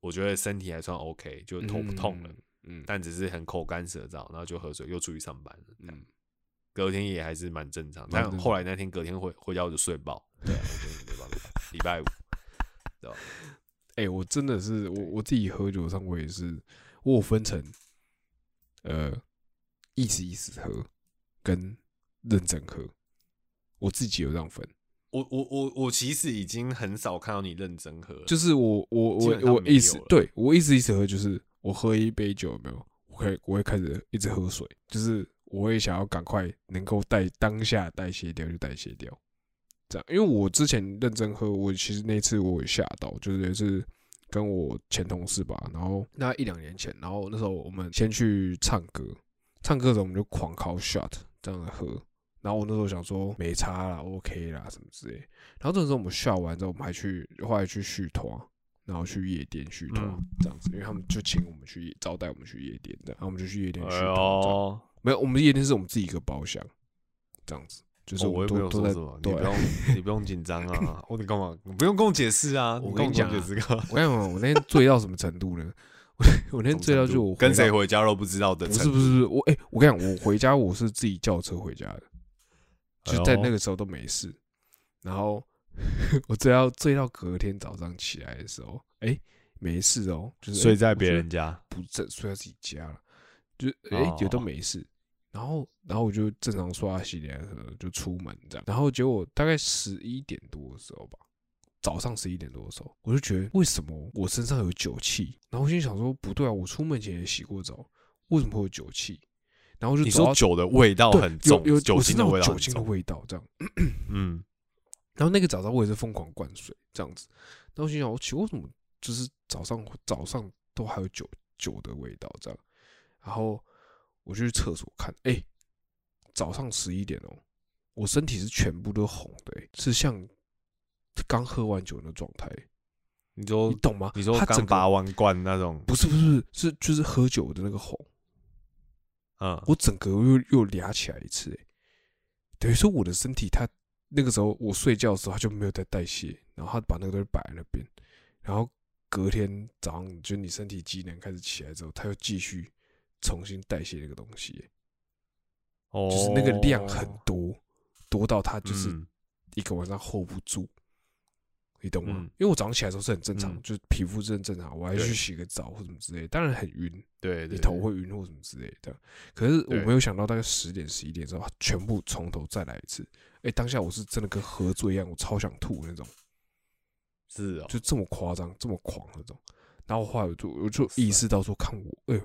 我觉得身体还算 OK，就头不痛了，嗯但只是很口干舌燥，然后就喝水，又出去上班了。嗯隔天也还是蛮正常，但后来那天隔天回回家我就睡爆，对啊，我就没办法，礼拜五，对吧？哎、我真的是我我自己喝酒上，我也是，我有分成，呃，意思意思喝跟认真喝，我自己有这样分，我我我我其实已经很少看到你认真喝了，就是我我我我一直对我一直一直喝，就是我喝一杯酒有没有，我会我会开始一直喝水，就是我会想要赶快能够代当下代谢掉就代谢掉，这样，因为我之前认真喝，我其实那次我有吓到，就是也是跟我前同事吧，然后那一两年前，然后那时候我们先去唱歌，唱歌的时候我们就狂烤 shot 这样喝，然后我那时候想说没差啦，OK 啦什么之类，然后这时候我们 shot 完之后，我们还去后来去续团。然后去夜店续团、嗯这样子，因为他们就请我们去招待我们去夜店的，然后我们就去夜店续哎团没有，我们夜店是我们自己一个包厢，这样子，就是哦我也没有们都都在说什么，你不用 你不用紧张啊，我你干嘛？你不用跟我解释啊，我跟你讲啊我解释干嘛？我跟你讲，我那天醉到什么程度呢？我我那天醉到就我跟谁回回家都不知道的？程度，不是不是不是，我哎、我跟你讲，我回家我是自己叫车回家的，就在那个时候都没事。然后我醉到醉到隔天早上起来的时候，哎、没事哦，就是睡在别人家，不正，睡在自己家了，就是哎、哦也都没事。然后，然后我就正常刷牙洗脸的时候就出门这样。然后结果大概十一点多的时候吧，早上十一点多的时候，我就觉得为什么我身上有酒气？然后我心想说不对啊，我出门前也洗过澡，为什么会有酒气？然后就你说酒的味道很重，酒精的味道酒精的重，味道这样。嗯，然后那个早上我也是疯狂灌水这样子，然后我心想，我奇怪为什么就是早上早上都还有酒酒的味道这样，然后我就去厕所看，哎、早上十一点哦、我身体是全部都红的、欸，是像刚喝完酒的状态，你说你懂吗？你说他刚拔完罐那种，不是不是是就是喝酒的那个红，嗯，我整个又又俩起来一次、欸，等于说我的身体它那个时候我睡觉的时候它就没有在代谢，然后它把那个东西摆在那边，然后隔天早上就你身体机能开始起来之后，它又继续重新代谢那个东西、欸。哦，就是那个量很多，多到它就是嗯。一个晚上 hold 不住。你懂吗？嗯因为我早上起来的时候是很正常，嗯就是皮肤是很正常，我还对去洗个澡或什么之类的，当然很晕，对对，你头会晕或什么之类的。可是我对没有想到，大概十点十一点之后，全部从头再来一次。哎、当下我是真的跟喝醉一样，我超想吐那种，是哦，就这么夸张、这么狂那种。然后后来我就我就意识到说，看我，哎、呦，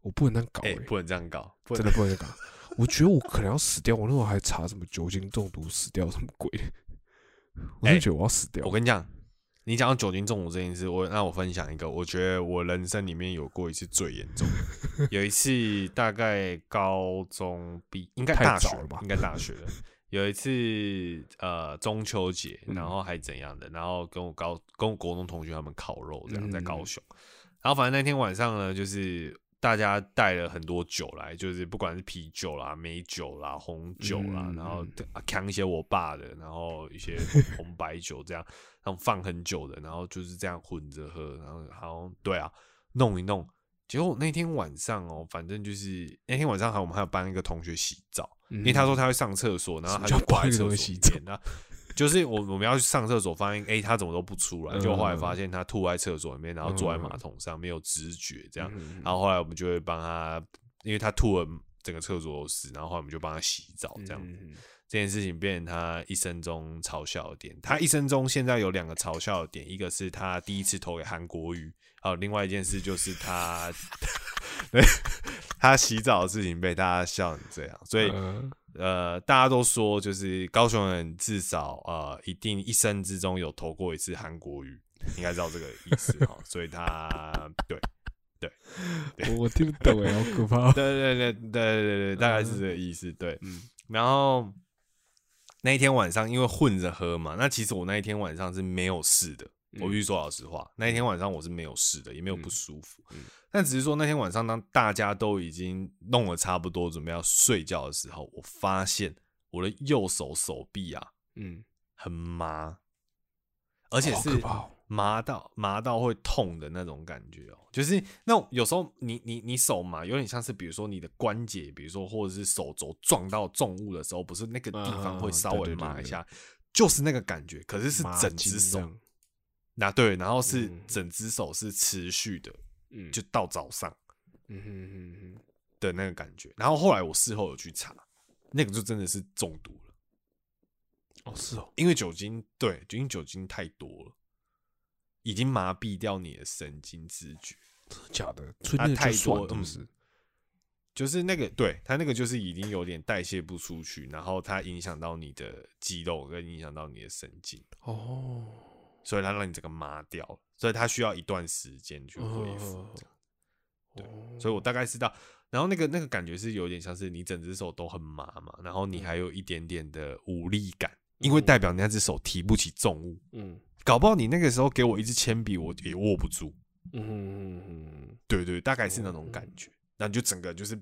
我不能这样搞、哎，哎、不能这样搞，不真能的不能这样搞。我觉得我可能要死掉。我那时候还查什么酒精中毒死掉什么鬼的，我哎就觉得我要死掉。我跟你讲，你讲到酒精中毒这件事，我那我分享一个，我觉得我人生里面有过一次最严重的，有一次大概高中毕，应该大学了吧应该大学了。有一次呃中秋节，嗯然后还怎样的，然后跟我高跟我国中同学他们烤肉，这样在嗯高雄。然后反正那天晚上呢，就是大家带了很多酒来，就是不管是啤酒啦、美酒啦、红酒啦，嗯然后扛一些我爸的，然后一些 红白酒这样，然后放很久的，然后就是这样混着喝，然后好像对啊，弄一弄。结果那天晚上哦，反正就是那天晚上还我们还有帮一个同学洗澡，因因为他说他会上厕所，然后他叫就挂在厕所帮一个洗里面，那就是我我们要去上厕所，发现哎、诶他怎么都不出来，嗯结果后来发现他吐在厕所里面，然后坐在嗯马桶上没有知觉这样，嗯然后后来我们就会帮他，因为他吐了整个厕所都是，然后后来我们就帮他洗澡这样这件事情变成他一生中嘲笑的点。他一生中现在有两个嘲笑的点，一个是他第一次投给韩国瑜，还有另外一件事就是他，对 他洗澡的事情被大家笑成这样，所以。呃呃，大家都说就是高雄人至少呃一定一生之中有投过一次韩国语，应该知道这个意思哈，所以他对对,对我听不懂哎，好可怕哦。对对对对对对对，大概是这个意思。对，嗯然后那一天晚上因为混着喝嘛，那其实我那一天晚上是没有事的。我必须说老实话，那一天晚上我是没有事的，也没有不舒服。嗯。但只是说那天晚上，当大家都已经弄得差不多，准备要睡觉的时候，我发现我的右手手臂啊嗯，很麻，而且是麻到麻到会痛的那种感觉哦，就是那种有时候你你你手麻，有点像是比如说你的关节，比如说或者是手肘撞到重物的时候，不是那个地方会稍微麻一下，就是那个感觉，可是是整只手，那对，然后是嗯。整只手是持续的，嗯。就到早上。嗯哼嗯哼的那个感觉，然后后来我事后有去查，那个就真的是中毒了，哦是哦，因为酒精对，因为酒精太多了，已经麻痹掉你的神经知觉。真的假的？所以它那个就太多了是不是？就是那个，对它那个就是已经有点代谢不出去，然后它影响到你的肌肉，跟影响到你的神经，哦，所以它让你整个麻掉了，所以它需要一段时间去恢复。哦对哦所以我大概知道，然后那个那个感觉是有点像是你整只手都很麻嘛，然后你还有一点点的无力感，因为代表你那只手提不起重物，嗯搞不好你那个时候给我一支铅笔，我也握不住。嗯嗯嗯对对，大概是那种感觉，那你就整个就是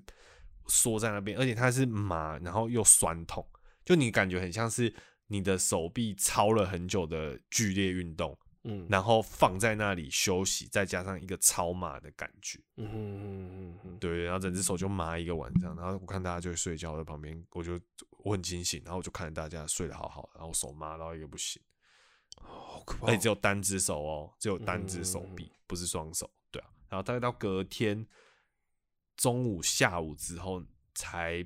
缩在那边，而且它是麻，然后又酸痛，就你感觉很像是你的手臂操了很久的剧烈运动，嗯。然后放在那里休息，再加上一个超麻的感觉，嗯嗯嗯对，然后整只手就麻一个晚上，然后我看大家就睡觉，在旁边我就我很清醒，然后我就看着大家睡得好好，然后手麻到一个不行，好可怕哦，而且只有单只手哦，只有单只手臂，不是双手，对啊。然后大概到隔天中午、下午之后才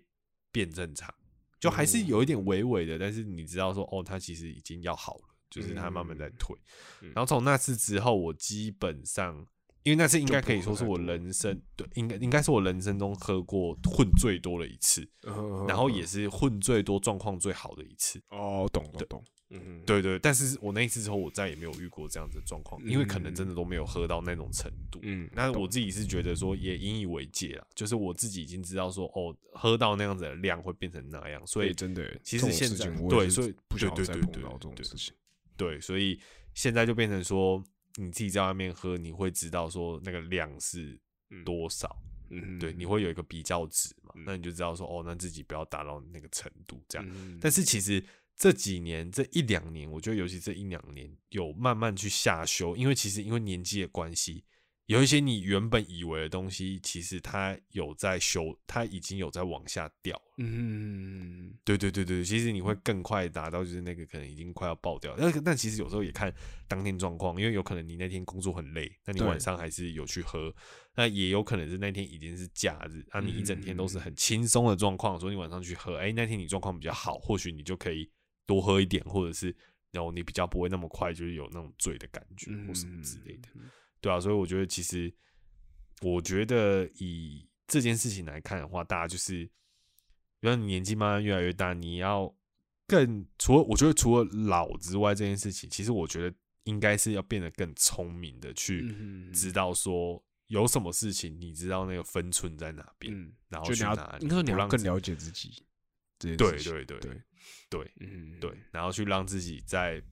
变正常，就还是有一点微微的，但是你知道说，哦，他其实已经要好了，就是他慢慢在退。嗯。然后从那次之后，我基本上，因为那次应该可以说是我人生对，应该应该是我人生中喝过混最多的一次，嗯然后也是混最多、状况最好的一次。哦，懂懂懂，嗯，对对，但是我那一次之后，我再也没有遇过这样子的状况，因为可能嗯真的都没有喝到那种程度。嗯，那我自己是觉得说也引以为戒了，就是我自己已经知道说哦，喝到那样子的量会变成那样，所以真的，其实现在对所以不想要再碰到这种事情。对，所以现在就变成说你自己在外面喝，你会知道说那个量是多少，嗯，对，你会有一个比较值嘛，嗯那你就知道说哦，那自己不要达到那个程度这样。嗯，但是其实这几年这一两年，我觉得尤其这一两年有慢慢去下修，因为其实因为年纪的关系，有一些你原本以为的东西，其实它有在修，它已经有在往下掉了。嗯，对对对对，其实你会更快达到就是那个可能已经快要爆掉，但但其实有时候也看当天状况，因为有可能你那天工作很累，那你晚上还是有去喝，那也有可能是那天已经是假日，啊，你一整天都是很轻松的状况，所以你晚上去喝，哎、那天你状况比较好，或许你就可以多喝一点，或者是然后你比较不会那么快就是有那种醉的感觉或什么之类的，对啊，所以我觉得其实我觉得以这件事情来看的话，大家就是，因为你年纪慢慢越来越大，你要更除了我觉得除了老之外，这件事情其实我觉得应该是要变得更聪明的去嗯知道说有什么事情，你知道那个分寸在哪边，嗯，然后去哪里，应该说你要更了解自己。对对对对对嗯对，然后去让自己在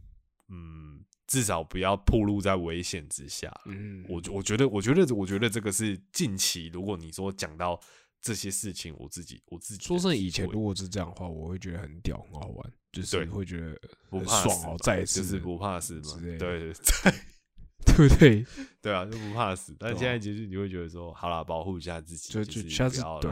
嗯至少不要暴露在危险之下。嗯，我我觉得，我觉得，我觉得这个是近期，如果你说讲到这些事情，我自己我自己说真的，的体会以前如果是这样的话，我会觉得很屌，很好玩，就是对会觉得不怕死嘛，哦再一次就是不怕死嘛对的对 对不对？对啊，就不怕死。但现在其实你会觉得说，好啦，保护一下自己，就是下次对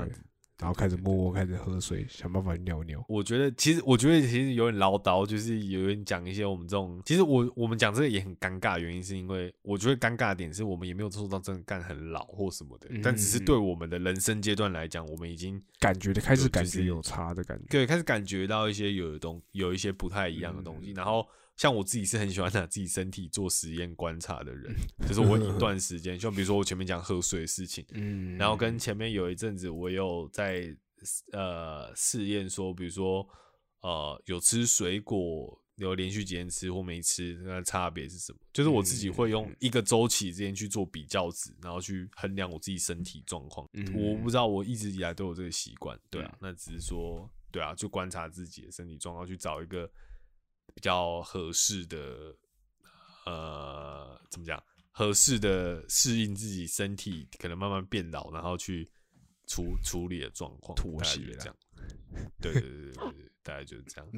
然后开始默默开始喝水，想办法尿尿。我觉得其实，我觉得其实有点唠叨，就是有人讲一些我们这种，其实我我们讲这个也很尴尬，原因是因为我觉得尴尬的点是我们也没有做到真的干很老或什么的，但只是嗯对我们的人生阶段来讲，我们已经感觉的开始感觉有差的感觉，对开始感觉到一些有的东有一些不太一样的东西，然后。像我自己是很喜欢拿自己身体做实验观察的人，就是我一段时间，像比如说我前面讲喝水的事情，嗯，然后跟前面有一阵子，我有在呃试验说，比如说呃有吃水果，有连续几天吃或没吃，那差别是什么？就是我自己会用一个周期之间去做比较值，然后去衡量我自己身体状况。嗯我不知道我一直以来都有这个习惯，对啊，那只是说对啊，就观察自己的身体状况，去找一个比较合适的呃怎么讲？合适的适应自己身体可能慢慢变老，然后去处处理的状况，妥协啦这样。对对对对大概就是这样。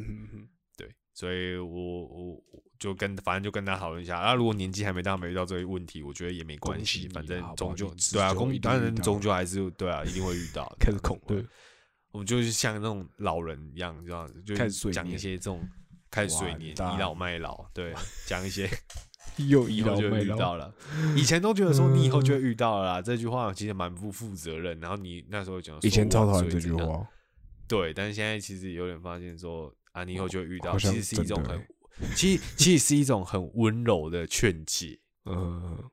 对，所以我我我就跟反正就跟他讨论一下。那、如果年纪还没到，没遇到这些问题，我觉得也没关系，反正终究你对啊，公当然终究还是对啊，一定会遇到 开始恐对吓，我们就是像那种老人一样，这样子，就开始讲一些这种开始碎完念，倚老卖老，对，讲一些 又倚以后就会遇老卖老，到了。以前都觉得说你以后就会遇到了啦，这句话其实蛮不负责任。然后你那时候讲，以前超讨厌厌这句，话，对，但是现在其实有点发现说啊，你以后就会遇到，其实是一种很，其实其实是一种很温柔的劝解。嗯，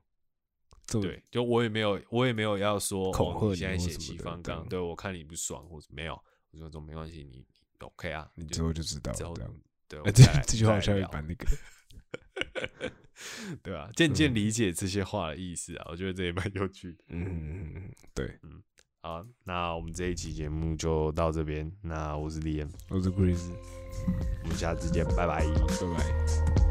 对，就我也没有，我也没有要说哦恐吓你你现在血气方刚，对我看你不爽或者没有，我说这没关系，你你 OK 啊，你就之后就知道之后这样。对，这这句话好像也蛮那个，对啊，渐渐嗯理解这些话的意思啊，我觉得这也蛮有趣的。嗯对 嗯，对，好，那我们这一期节目就到这边。那我是李岩，我是 Chris，我们下次见，拜拜。拜拜。